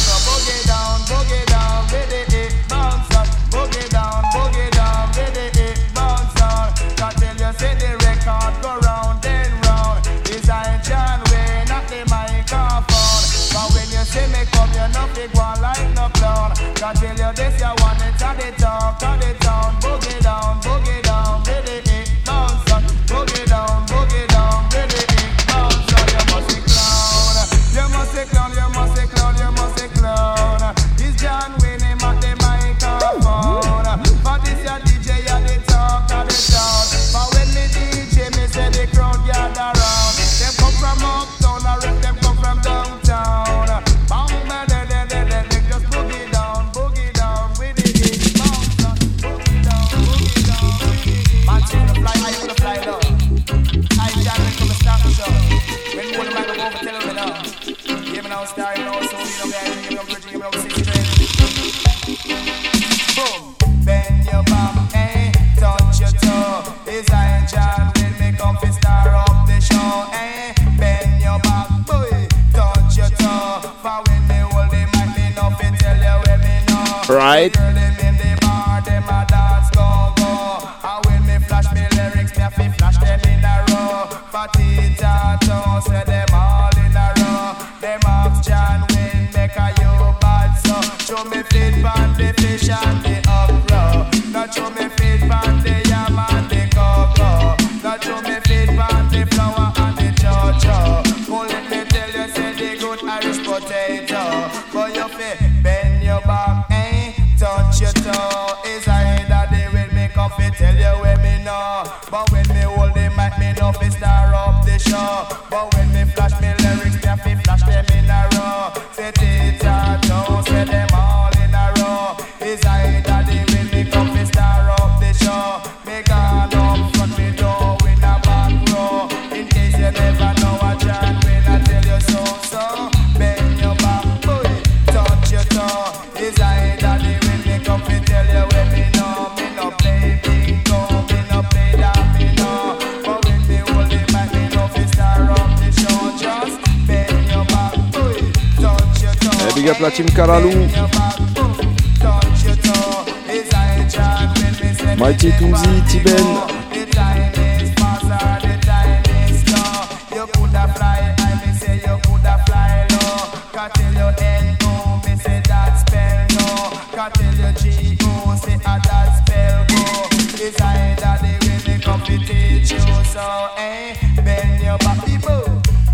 So, eh, bend your back, people,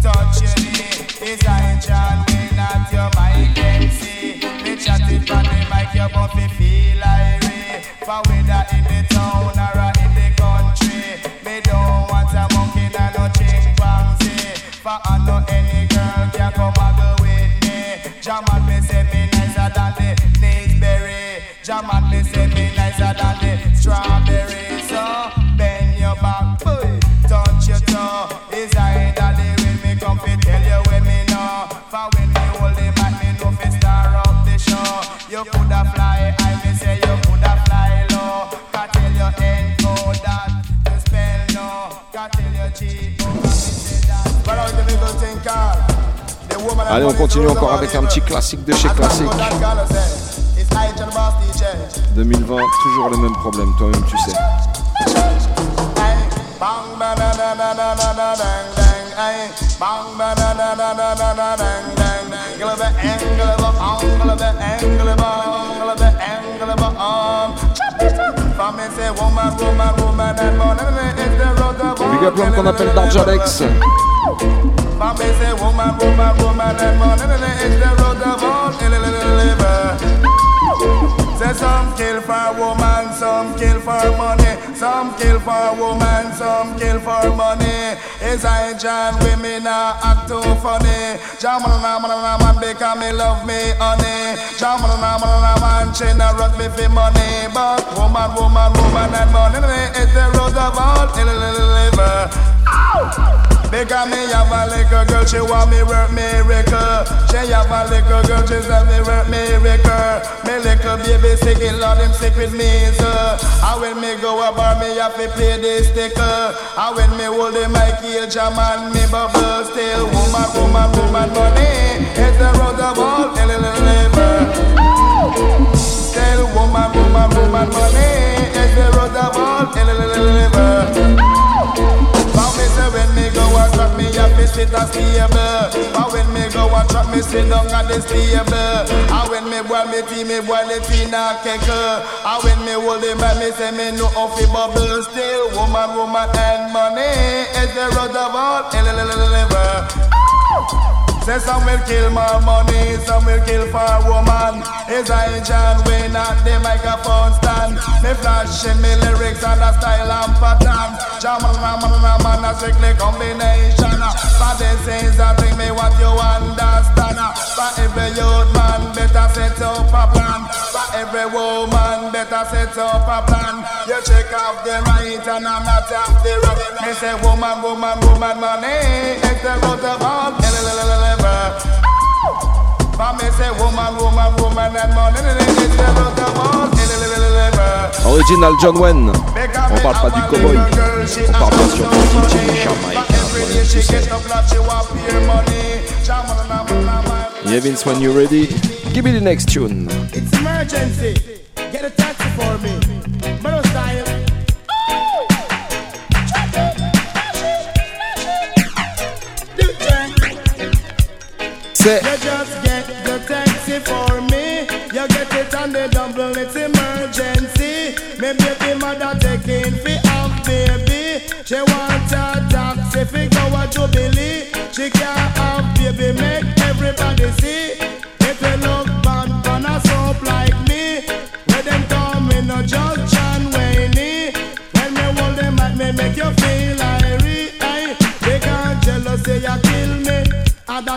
touch your knee. It's I John Wayne at your mic MC. Me chatting from the mic, your buffy feel irate. For whether in the continue encore avec un petit classique de chez Classique. 2020, toujours le même problème, toi-même tu sais. Big up l'homme qu'on appelle Darjalex. Me say woman, woman, woman, and man, and it's the road of all Say some kill for woman, some kill for money, some kill for woman, some kill for money. Is I John women now act too funny? Jaman na man na man because me love me honey. Jaman na man na man she na rock me for money, but woman, woman, woman and money is the road of all liver. Because me have a little girl, she want me work miracle. She have a little girl, she say me work miracle. Me little baby sick, in Lord him sick with me, sir. And when me go a bar, me have to play the sticker. And when me hold the mic, heel jam and me bubble still. Woman, woman, woman, money. It's the road of all, liver. Still woman, woman, woman, money. It's the road of all, liver. Me a fi sit a stable. But when me go and drop me sit down at the stable. And when me boil me tea, me boil it in a kettle And when me hold it back, me say me know how fi bubble. Still Woman, woman and money is the road of all Say some will kill more money, some will kill for woman. Is I John Wayne at the microphone stand? Me flashing me lyrics and a style and pattern. Jaman man man man a strictly combination. Better set up a plan. You check off the right and the wrong. Me say woman, woman, woman, money. It's the root of all. Original John Wayne. On parle pas du cowboy. On parle bien sûr du DJ jamaïcain. Vince, when you're ready, give me the next tune. It's emergency. Get a taxi for me. Style. C'est You just get the taxi for me. You get it on the double, it's emergency. Me baby mother taking fi have baby. She want a taxi fi go a Jubilee. She can't have baby, make everybody see.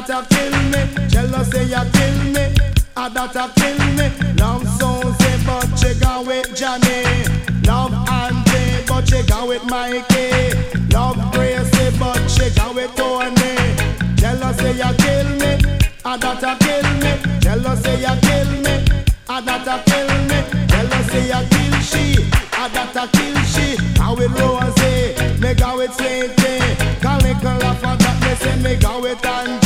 That a kill me. Jealousy, you kill me. Ah, that a kill me. Love Susie, but she gone with Johnny. Love Auntie, but she gone with Mikey. Love Gracie, but she gone with Tony. Jealousy, you kill me. Ah, that a kill me. Jealousy, you kill me. Ah, that a kill me. Jealousy, you kill she. Ah, that a kill she. How with Rosie, me go with Sweetie. Call little laugh at that, me say me go with Angie.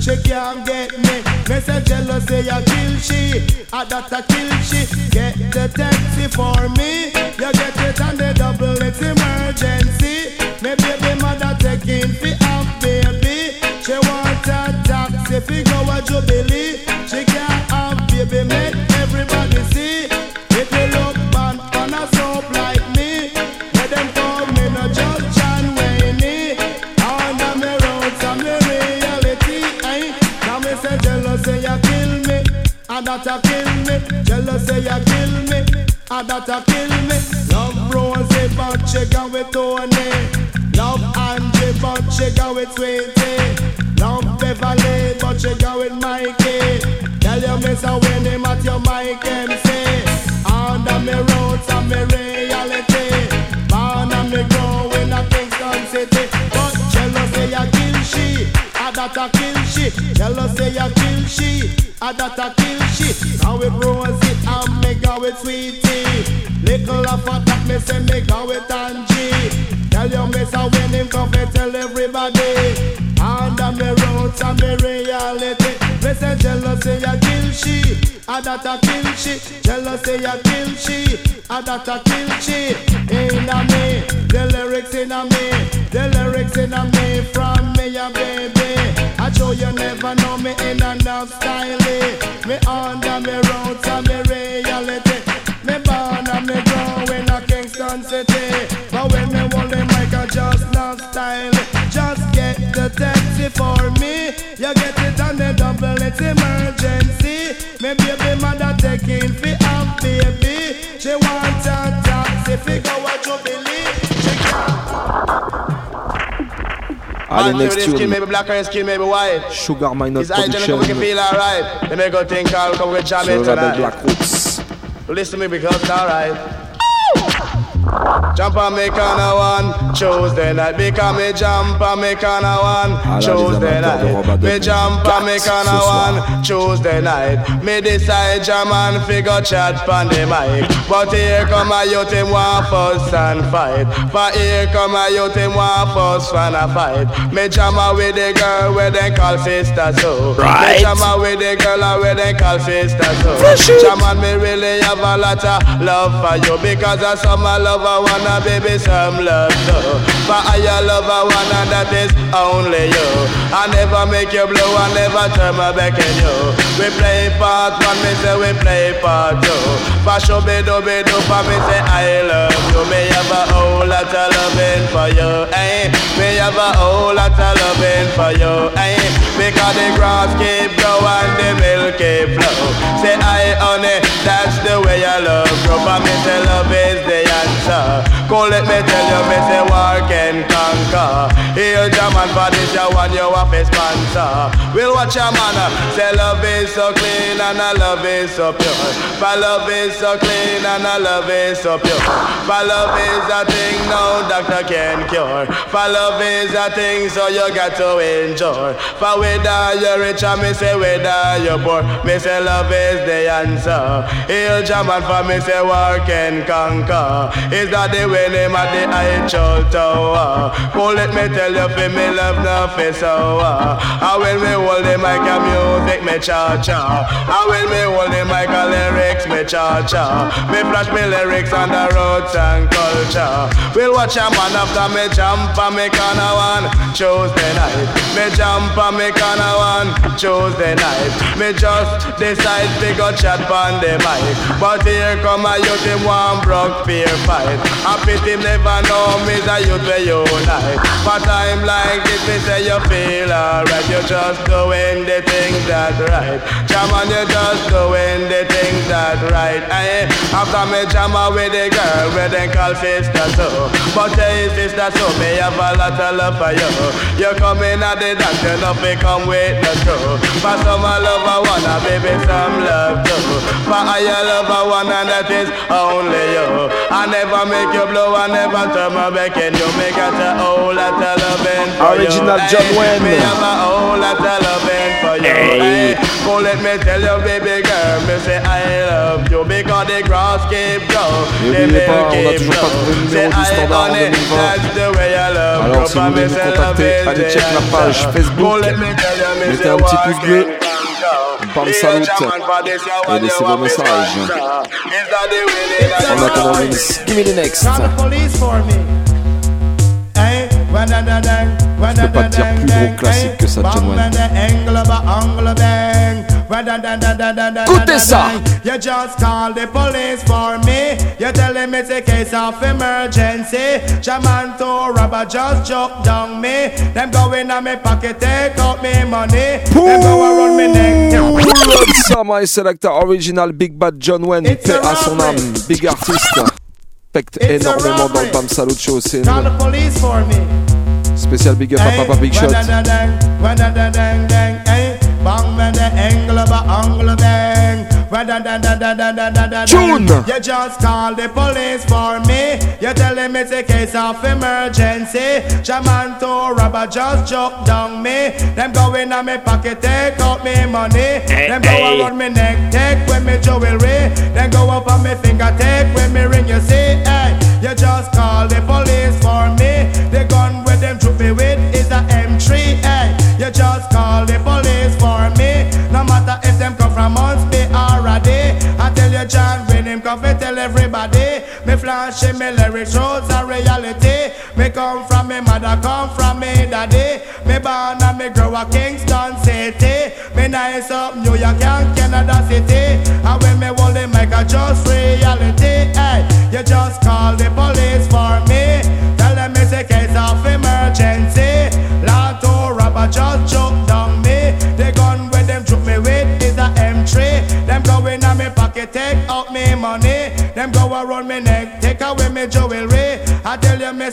She can't get me. Me say jealousy, I kill she, I that I kill she. Get the taxi for me, you get it on the double, it's emergency. Me baby mother taking fi have baby. She want a taxi fi go a Jubilee. Me. Jealousy you kill me, and that a kill me. Love Rosie but she go with Tony. Love Angie but she go with Sweetie. Love Beverly but she go with Mikey. Tell you miss a when him at your mic MC. Under me roads and me reality. Born and me grow in a Kingston city. But jealousy a kill she, a that a kill she. Jealousy a kill she, a that a kill she. Now with Rosie and me go with Sweetie. Little of a that me say me go with Angie. Tell your miss a when him come tell everybody. Under me roads and me reality. Me say jealousy a kill she, I that a kill she. Jealousy a kill she, I that a kill she. Inna me, the lyrics inna me, the lyrics inna me from me a baby. I show you never know me in enough style. Eh? Me under me roads and me reality. Me born and me grow in a Kingston city. But when me hold the mic, I just love style. Just get the taxi for me. You get it on the double, it's emergency. Me baby mother taking fi have baby. She want a taxi fi go Allez, Man, next maybe skin, tune. maybe black or skin, maybe white. Sugar Minot His eye gonna come we can Production. feel alright. They make a think I'll come with Sur Jamaica le label tonight. Black Roots. Listen to me because it's alright. Jump on me corner one Tuesday night Because me jump on me corner one Tuesday night Me jump on me Cats corner ce soir. one Tuesday night Me decide jam and figure chat pon the mic. But here come a youth him want fuss and fight. For here come a youth him want fuss and a fight. Me jam a with the girl where they call sister so. Right. Me jam a with the girl where they call sister so. Jam and me really have a lot of love for you Because of some I love I wanna baby some love too But I love I wanna that is only you. I never make you blue, I never turn my back on you. We play part one, me say we play part two. For sure be do be do for me say I love you. Me have a whole lot of loving for you, eh? Me have a whole lot of loving for you, eh? Because the grass keep growing, the milk keep flow Say I honey, that's the way I love you. For me say love is the answer Go let me tell you, me say war can conquer. Here German for this you one you have a sponsor. We'll watch your man uh, Say love is so clean and I love is so pure. For love is so clean and I love is so pure. For love is a thing no doctor can cure. For love is a thing so you got to enjoy For whether you're rich or me say whether you're poor Me say love is the answer. Here German for me say war can conquer Is that the way name at the Eiffel Tower Oh let me tell you for me love nothing so? And when me hold the mic me cha cha. And when me hold the mic a lyrics me cha cha. Me flash me lyrics on the roots and culture. We'll watch a man after me jump on me corner one. Tuesday night Me jump on me corner one. Tuesday night Me just decide to go chat on the mic. But here come a youth him one broke fear fight. I pity never know me the youth we unite. But time like this me say you feel alright. You just doing the things that right Jam on you just doing the things that right eh? After me jam with the girl where they call sister so But hey sister so me have a lot of love for you You come in at the dance you know fi come with the crew For some I love I wanna baby some love too For I love I want and that is only you I never make you blow I never turn my back and you Me got a whole lot of loving for Original you John eh? Wayne. Me have a whole lot of loving for you Hey. Well, let me tell you, baby girl, me say I love you because the grass keep n'oubliez pas, on n'a toujours pas trouvé le numéro du standard en 2020. Alors si vous voulez nous contacter, allez check la page Facebook, mettez un petit pouce bleu, bam salut et laissez vos messages. En attendant Vince, give me the next. Je peux pas dire plus gros classique que ça, John Wayne. Écoutez ça. You just call the police for me. You tell them it's a case of emergency. Jaman to rubber just choke down me. Them go in me pocket, take out me money. Them go around me neck. Love et Selecta Original Big Bad John Wayne, paix à son âme, big artiste. Respecte énormément dans le Bam Salut Show, c'est Call the police for me. spécial big up à Papa Big Shot. Bang man the angle of a angle bang. Tune. You just call the police for me. You tell them it's a case of emergency. Shaman to rubber just choke down me. Them go in on me pocket, take out me money. Them go hey. around me neck, take with me jewelry. Then go up on me finger, take with me ring. You see, hey, you just call the police for me. The gun with them shoot me with is a M3. Hey, you just call the police for me. No matter if them come from months, me or a day. John, when him come, tell everybody. Me flashing me lyrics, shows a reality. Me come from me mother, come from me daddy. Me born and me grow a Kingston City. Me nice up New York and Canada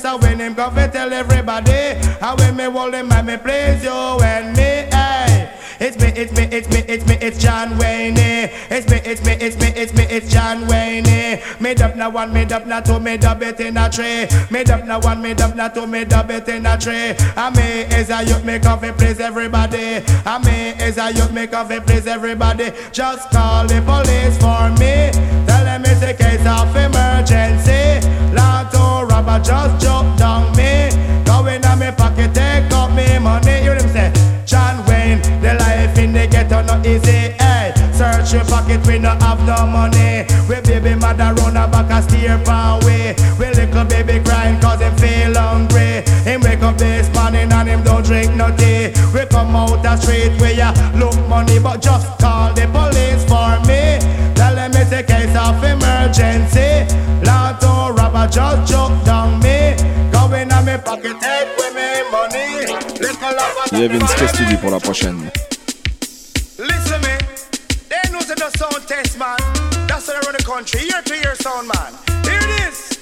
I when him go fi tell everybody. And when me hold him, I me please you and me. Hey. It's me, it's me, it's me, it's me, it's John Wayne. It's me, it's me, it's me, it's me, it's John Wayne. Made up now one, made up now two, made up it in a tree. Made up now one, made up now two, made up it in a tree. And me is a youth, make it please everybody. And me is a youth, make it please everybody. Just call the police for me. Tell them it's a case of emergency. Lotto oh, robber just John Wayne, the life in the ghetto not easy. Hey, search your pocket, we no have no money. We baby mother run a back and steer far away. We little baby crying cause him feel hungry. Him wake up this morning and him don't drink no tea. We come out the street where ya look money, but just call the police for me. Tell them it's a case of emergency. Lotto robber just choke down me. Go in on me pocket, take Vince, qu'est-ce que tu dis pour la prochaine Listen me, they know say the sound test man. That's how they run the country, year to year sound man. Here it is.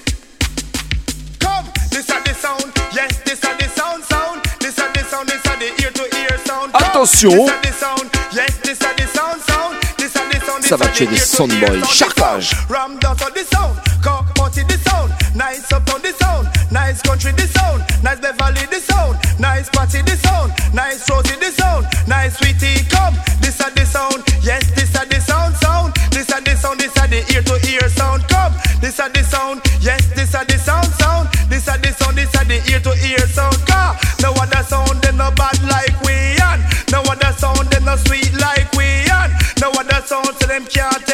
Come, this are the sound. Yes, this are the sound sound. This are the sound. This are the ear to ear sound. Come, Attention. This are the sound. Yes, this are the sound sound. This are the sound. Ça va tuer des soundboys. Charclage. Ram down to the sound, cock party the sound, nice up on the sound, nice country the sound, nice Beverly the sound, nice party the sound, nice Rosie the sound, nice sweetie come. This are the sound, yes this are the sound sound, this are the sound, this are the ear to ear sound. Come. This are the sound, yes this are the sound sound, this are the sound, this are the ear to ear sound. Car no other sound they no bad like we and. No other sound they no sweet like we and. No other sound so them can't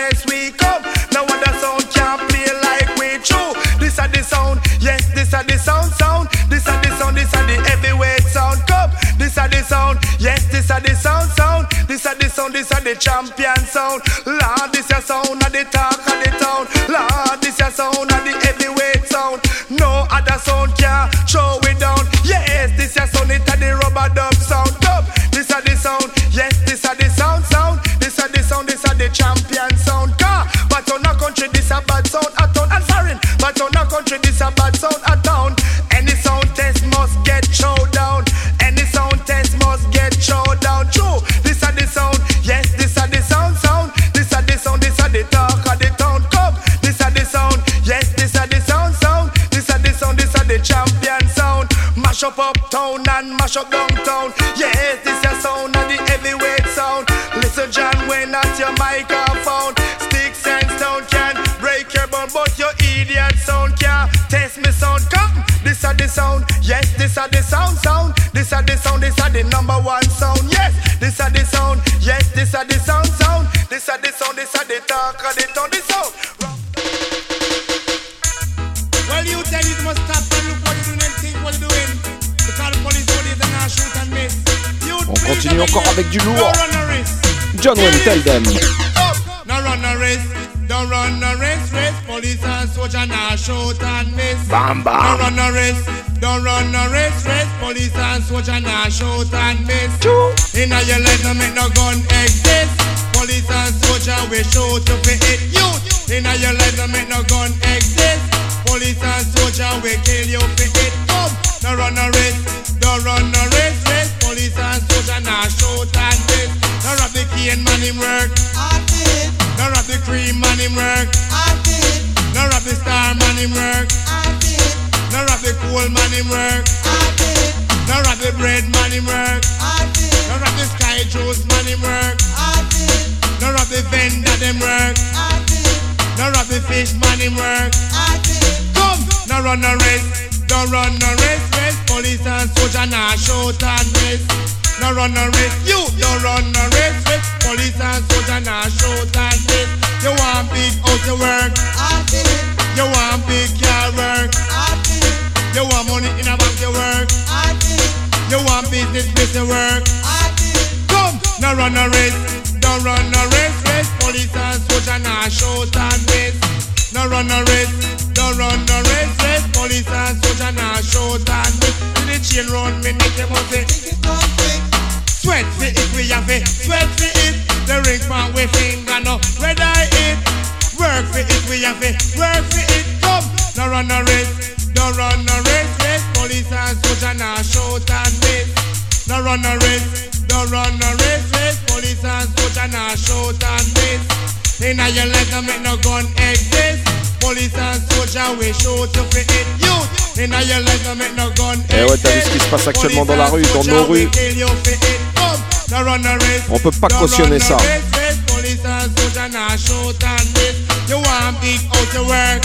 sound, yes, this are the sound sound. This are the sound, this are the champion sound. Lord, this your sound of the talk of the town. Lord, this your sound of the heavyweight sound. No other sound can show uptown and mash up downtown. Yes, this your sound of the heavyweight sound. Listen, John, when at your microphone, sticks and stone can break your bone, but your idiot sound can't test me sound. Come, this are the sound. Yes, this are the sound sound. This are the sound. This are the number one sound. Yes, this are the sound. Yes, this are the sound sound. This are the sound. This are the talk of the town. The sound. Continue encore avec du lourd. Don't run a race. John Wayne, tell them. Now run a race. Don't run a race, race. Police and soldier now shoot and miss. Bam, bam. Don't run a race. Don't run a race, race. Police and soldier now shoot and miss. In a your life, no make no gun exist. Police and soldier we shoot to fi hit youth. In a your life, no make no gun exist. Police and soldier we kill you fi hit come. Now run a race. Don't run a race, race. Police and soldier now shoot and miss. Now rob the cane man him work. Now rob the cream man him work. Now rob the star man him work. Now rob the coal man him work. Now rob the bread man him work. Now rob the sky juice man him work. Now rob the vendor them work. Now rob the fish man him work. Come, now run a race. Don't run a race. Police and soldier now shoot and race. Now run a race, you don't run a race, race. Police and soldier now shoot and race. You want big house to work, I you want big car work, I you want money in a bank to work, I you want business place work. Come, now run a race, don't run a race, race. Police and soldier now shoot and race. Now run a race, don't run a race, race. Police and soldier now shoot and race. To the chain round me neck, you must say. Sweat for it, we have it. Sweat for it. The ring from we finger no. Red eye it. Work for it, we have it. Work for it. Come, now run a race. Don't run a race, race. Police and soldier now shoot and miss. Now run a race. Don't run a race, race. Police and soldier now shoot and miss. In your life, no make no gun exist. Police and soldier we shoot to fit it. Youth. In a your life, no make no gun Eh ouais, t'as vu ce qui se passe actuellement dans la rue, dans nos rues. On peut pas cautionner ça. Police and soldier now shoot and miss. You want big out to work?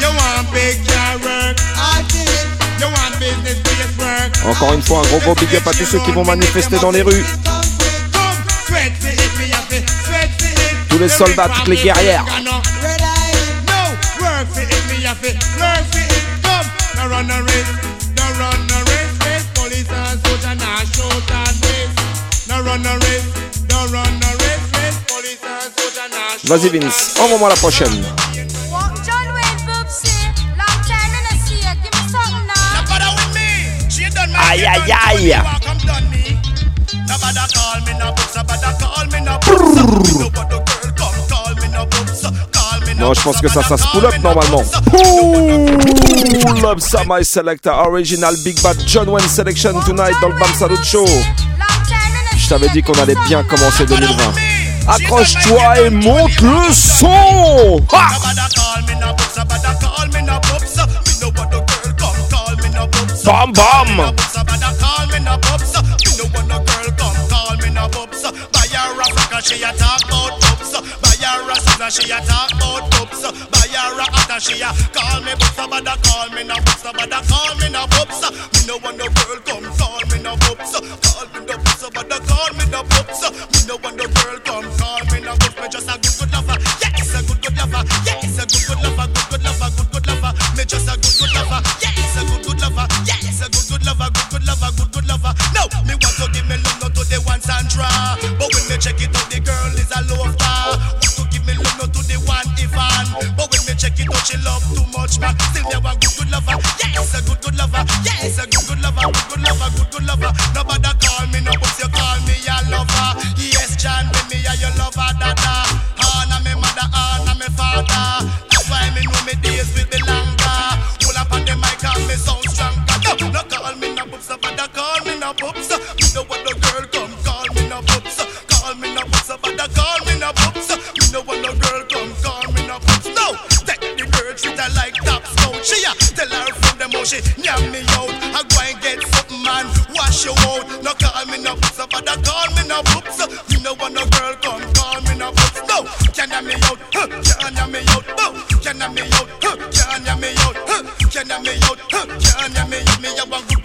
You want big car work? You want business place work? Encore une fois, un gros gros big up à tous ceux qui vont manifester dans les rues. tous les soldats, toutes les guerrières. Vas-y Vince, envoie-moi la prochaine. Aïe aïe aïe. Brrr. Non, je pense que ça, ça se pull up normalement. Pull up ça, my selector. Original Big Bad John Wayne Selection tonight dans le Bam Salut Show. Je t'avais dit qu'on allait bien commencer 2020. Accroche-toi et monte le son. Ha Bam bam She a talk about books, buy her a scissor, she a talk about books, buy her a hat, she a call me books, but call me no books, but call me no books. Me no want no girl come call me no books, call me no books, but call me no books. Me no want no girl come call me no books, me just a good good lover, yes a good good lover, yes a good good lover, good good lover, good good lover. Me just a good good lover, yes a good good lover, yes a good good lover, good good lover, good good lover. No, me want to give me love no to the one Sandra, but when me check it out touchback. Still you a good good lover. Yes, a good good lover. Yes, a good good lover. Good good lover. Good good lover. Nobody call me no but you call me a lover. Yes, John, be me a your lover, dada. Honor me mother, honor me father. she nyam me out. I go and get something, man. Wash you out. No call me no pups, but I call me no pups. You know when no girl come, call me no pups. No, can I me out? Huh? Can I me out? No, can I me out? Huh? Can I me out? Huh? Can I me out? Huh? Can I me out? Me I want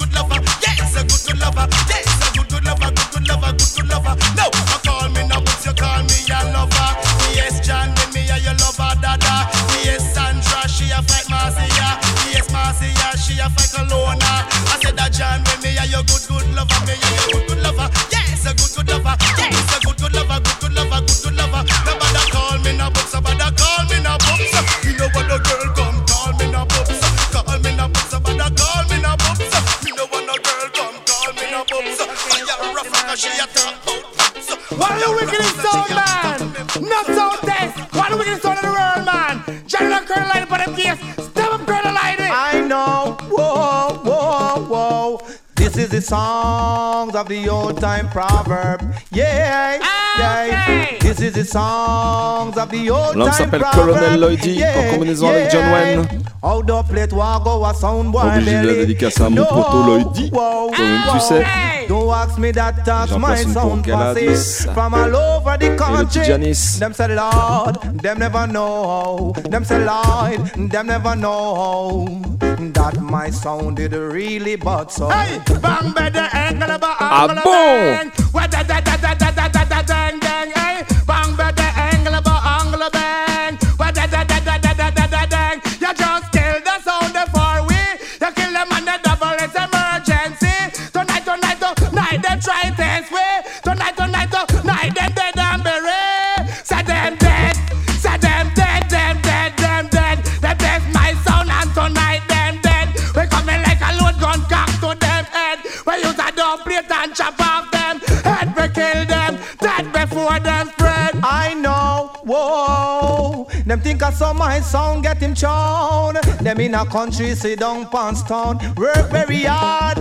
songs of the old time proverb. Yeah, yeah. This is the songs of the old L'homme time s'appelle proverb. Colonel Lloydie, en combinaison avec John Wayne. Obligé de la dédicacer à mon poteau Lloydie. Tu sais. Don't ask me that J'en my sound passes from all over the country. Janice. Them say Lord, them never know. Them say Lord, them never know that my sound did really but so. Hey, bang, Ah bang. Them think I saw my sound get him chown. Them in a country sit down pants town. Work very hard.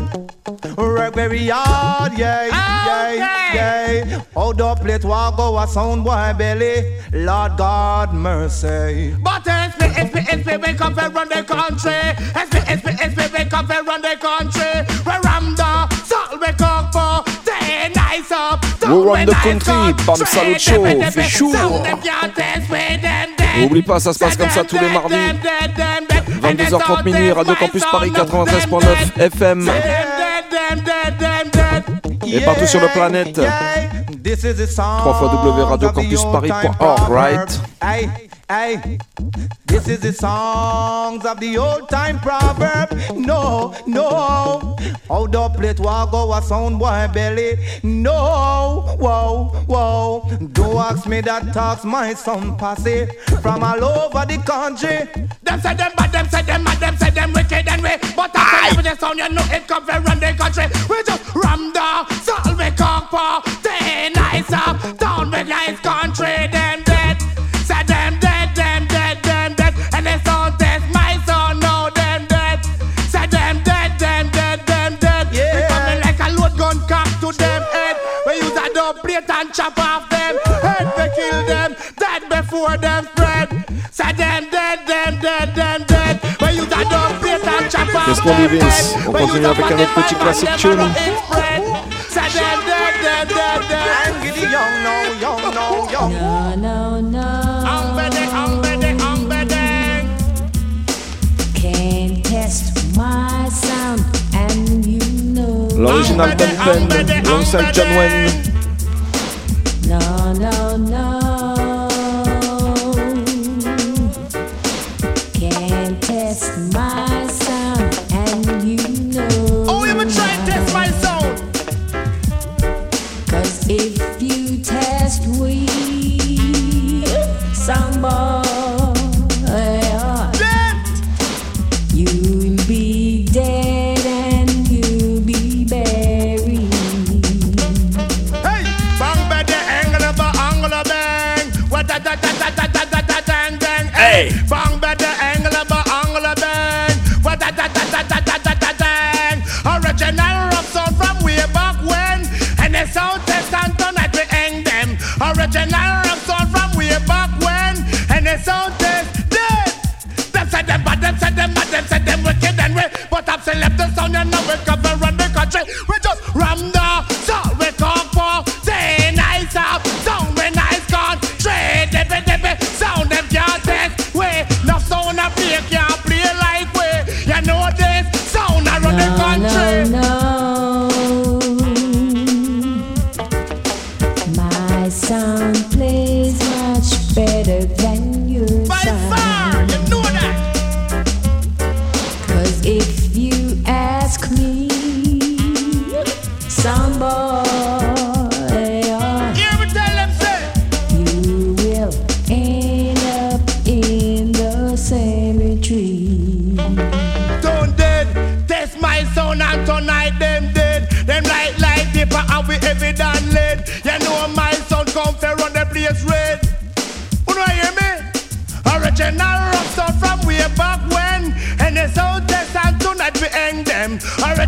Work very hard, yeah, yeah, yeah. How the plate walk go a sound boy belly. Lord God mercy. But SP, SP, SP, we come to run the country. SP, SP, SP, we come to run the country. We ram the salt we cook for. Stay nice up. We run the country, Bam Salut Show, fait chaud. N'oublie pas, ça se passe comme ça tous les mardis. 22h30 minuit, Radio Campus Paris 93.9 FM. Et partout sur la planète. This is the sound www.radiocampusparis.org, right? Hey, hey. This is the songs of the old time proverb. No, no. How the plate walk go a sound boy belly. No, whoa, whoa. Don't ask me that talks my son passe from all over the country. Them say them bad, them say them mad, them say them wicked and we. But I say the sound, you know it come from the country. We just ram the salt we cook for. Stay nice up, down with nice country. Before them spread. Say them dead, them dead, them dead. We use a dub plate and chop off Qu'est-ce qu'on dit them Vince head. On We use continue a avec un autre petit classique tune. Say them dead, dead, dead, dead. I'm getting young now, young now, young. No, no, no. I'm bedding, I'm bedding, I'm bedding. Can't test my sound, and you know. L'original Ben Pen, alongside John Wayne.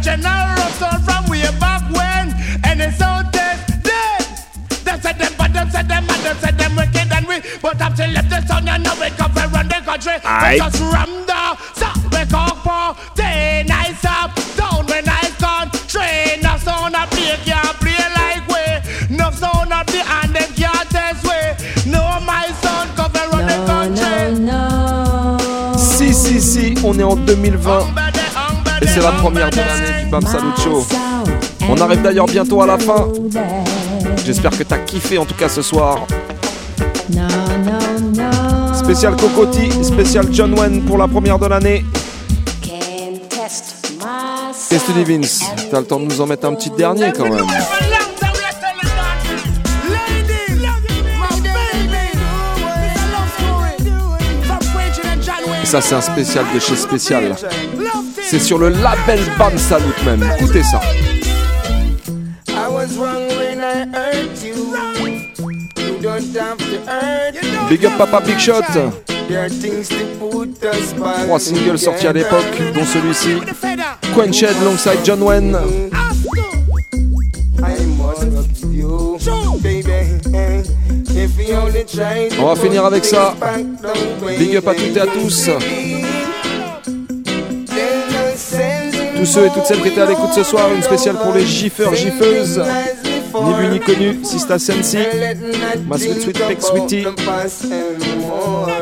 Star from way back when. And it's out test dead. Them said them, but them said them, and them said them wicked and we. But I'm still left the sun and now we come and run the country. Aye. We just ram the stop we cock for. Day nice up, down when I gone. Train no sound a play, can't play like we. No sound a play and them can't test we. No my son come and run the country. Si, si, si, on est en 2020. C'est la première de l'année du Bam Salut Show. On arrive d'ailleurs bientôt à la fin. J'espère que t'as kiffé en tout cas ce soir. Spécial Cocotti, spécial John Wayne pour la première de l'année. Dis Vince T'as le temps de nous en mettre un petit dernier quand même. Ça c'est un spécial de chez Spécial. C'est sur le label Bam Salut même. Écoutez ça. I was wrong when I hurt you. You don't have to hurt Big up Papa Big Shot. There are things to put us back Trois singles sortis à l'époque, dont celui-ci. Quenched alongside John Wayne. I must rock you, baby. If you only try to On va finir avec ça. Big up à toutes et à tous. Tous ceux et toutes celles qui étaient à l'écoute ce soir, une spéciale pour les giffeurs, giffeuses. Ni vu ni connu, Sista Sensi, ma sweet sweet sweetie.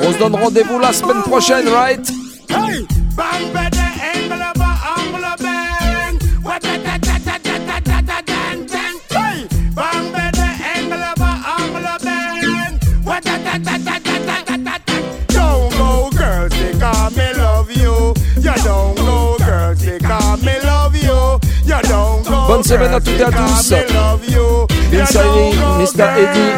On se donne rendez-vous la semaine prochaine, right? Hey, Bonne semaine à toutes et à tous. Vince Ailey, Mr. Eddie,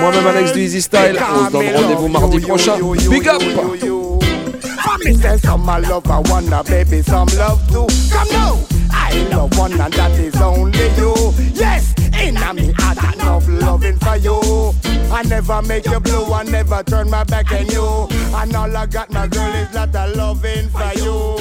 moi-même Alex du Easy Style. On se donne rendez-vous mardi prochain. Big up! For me say some my love, I wanna baby some love too. Come now, I love one and that is only you. Yes, in a me heart I enough loving for you. I never make you blue, I never turn my back on you. And all I got, my girl, is lot of loving for you.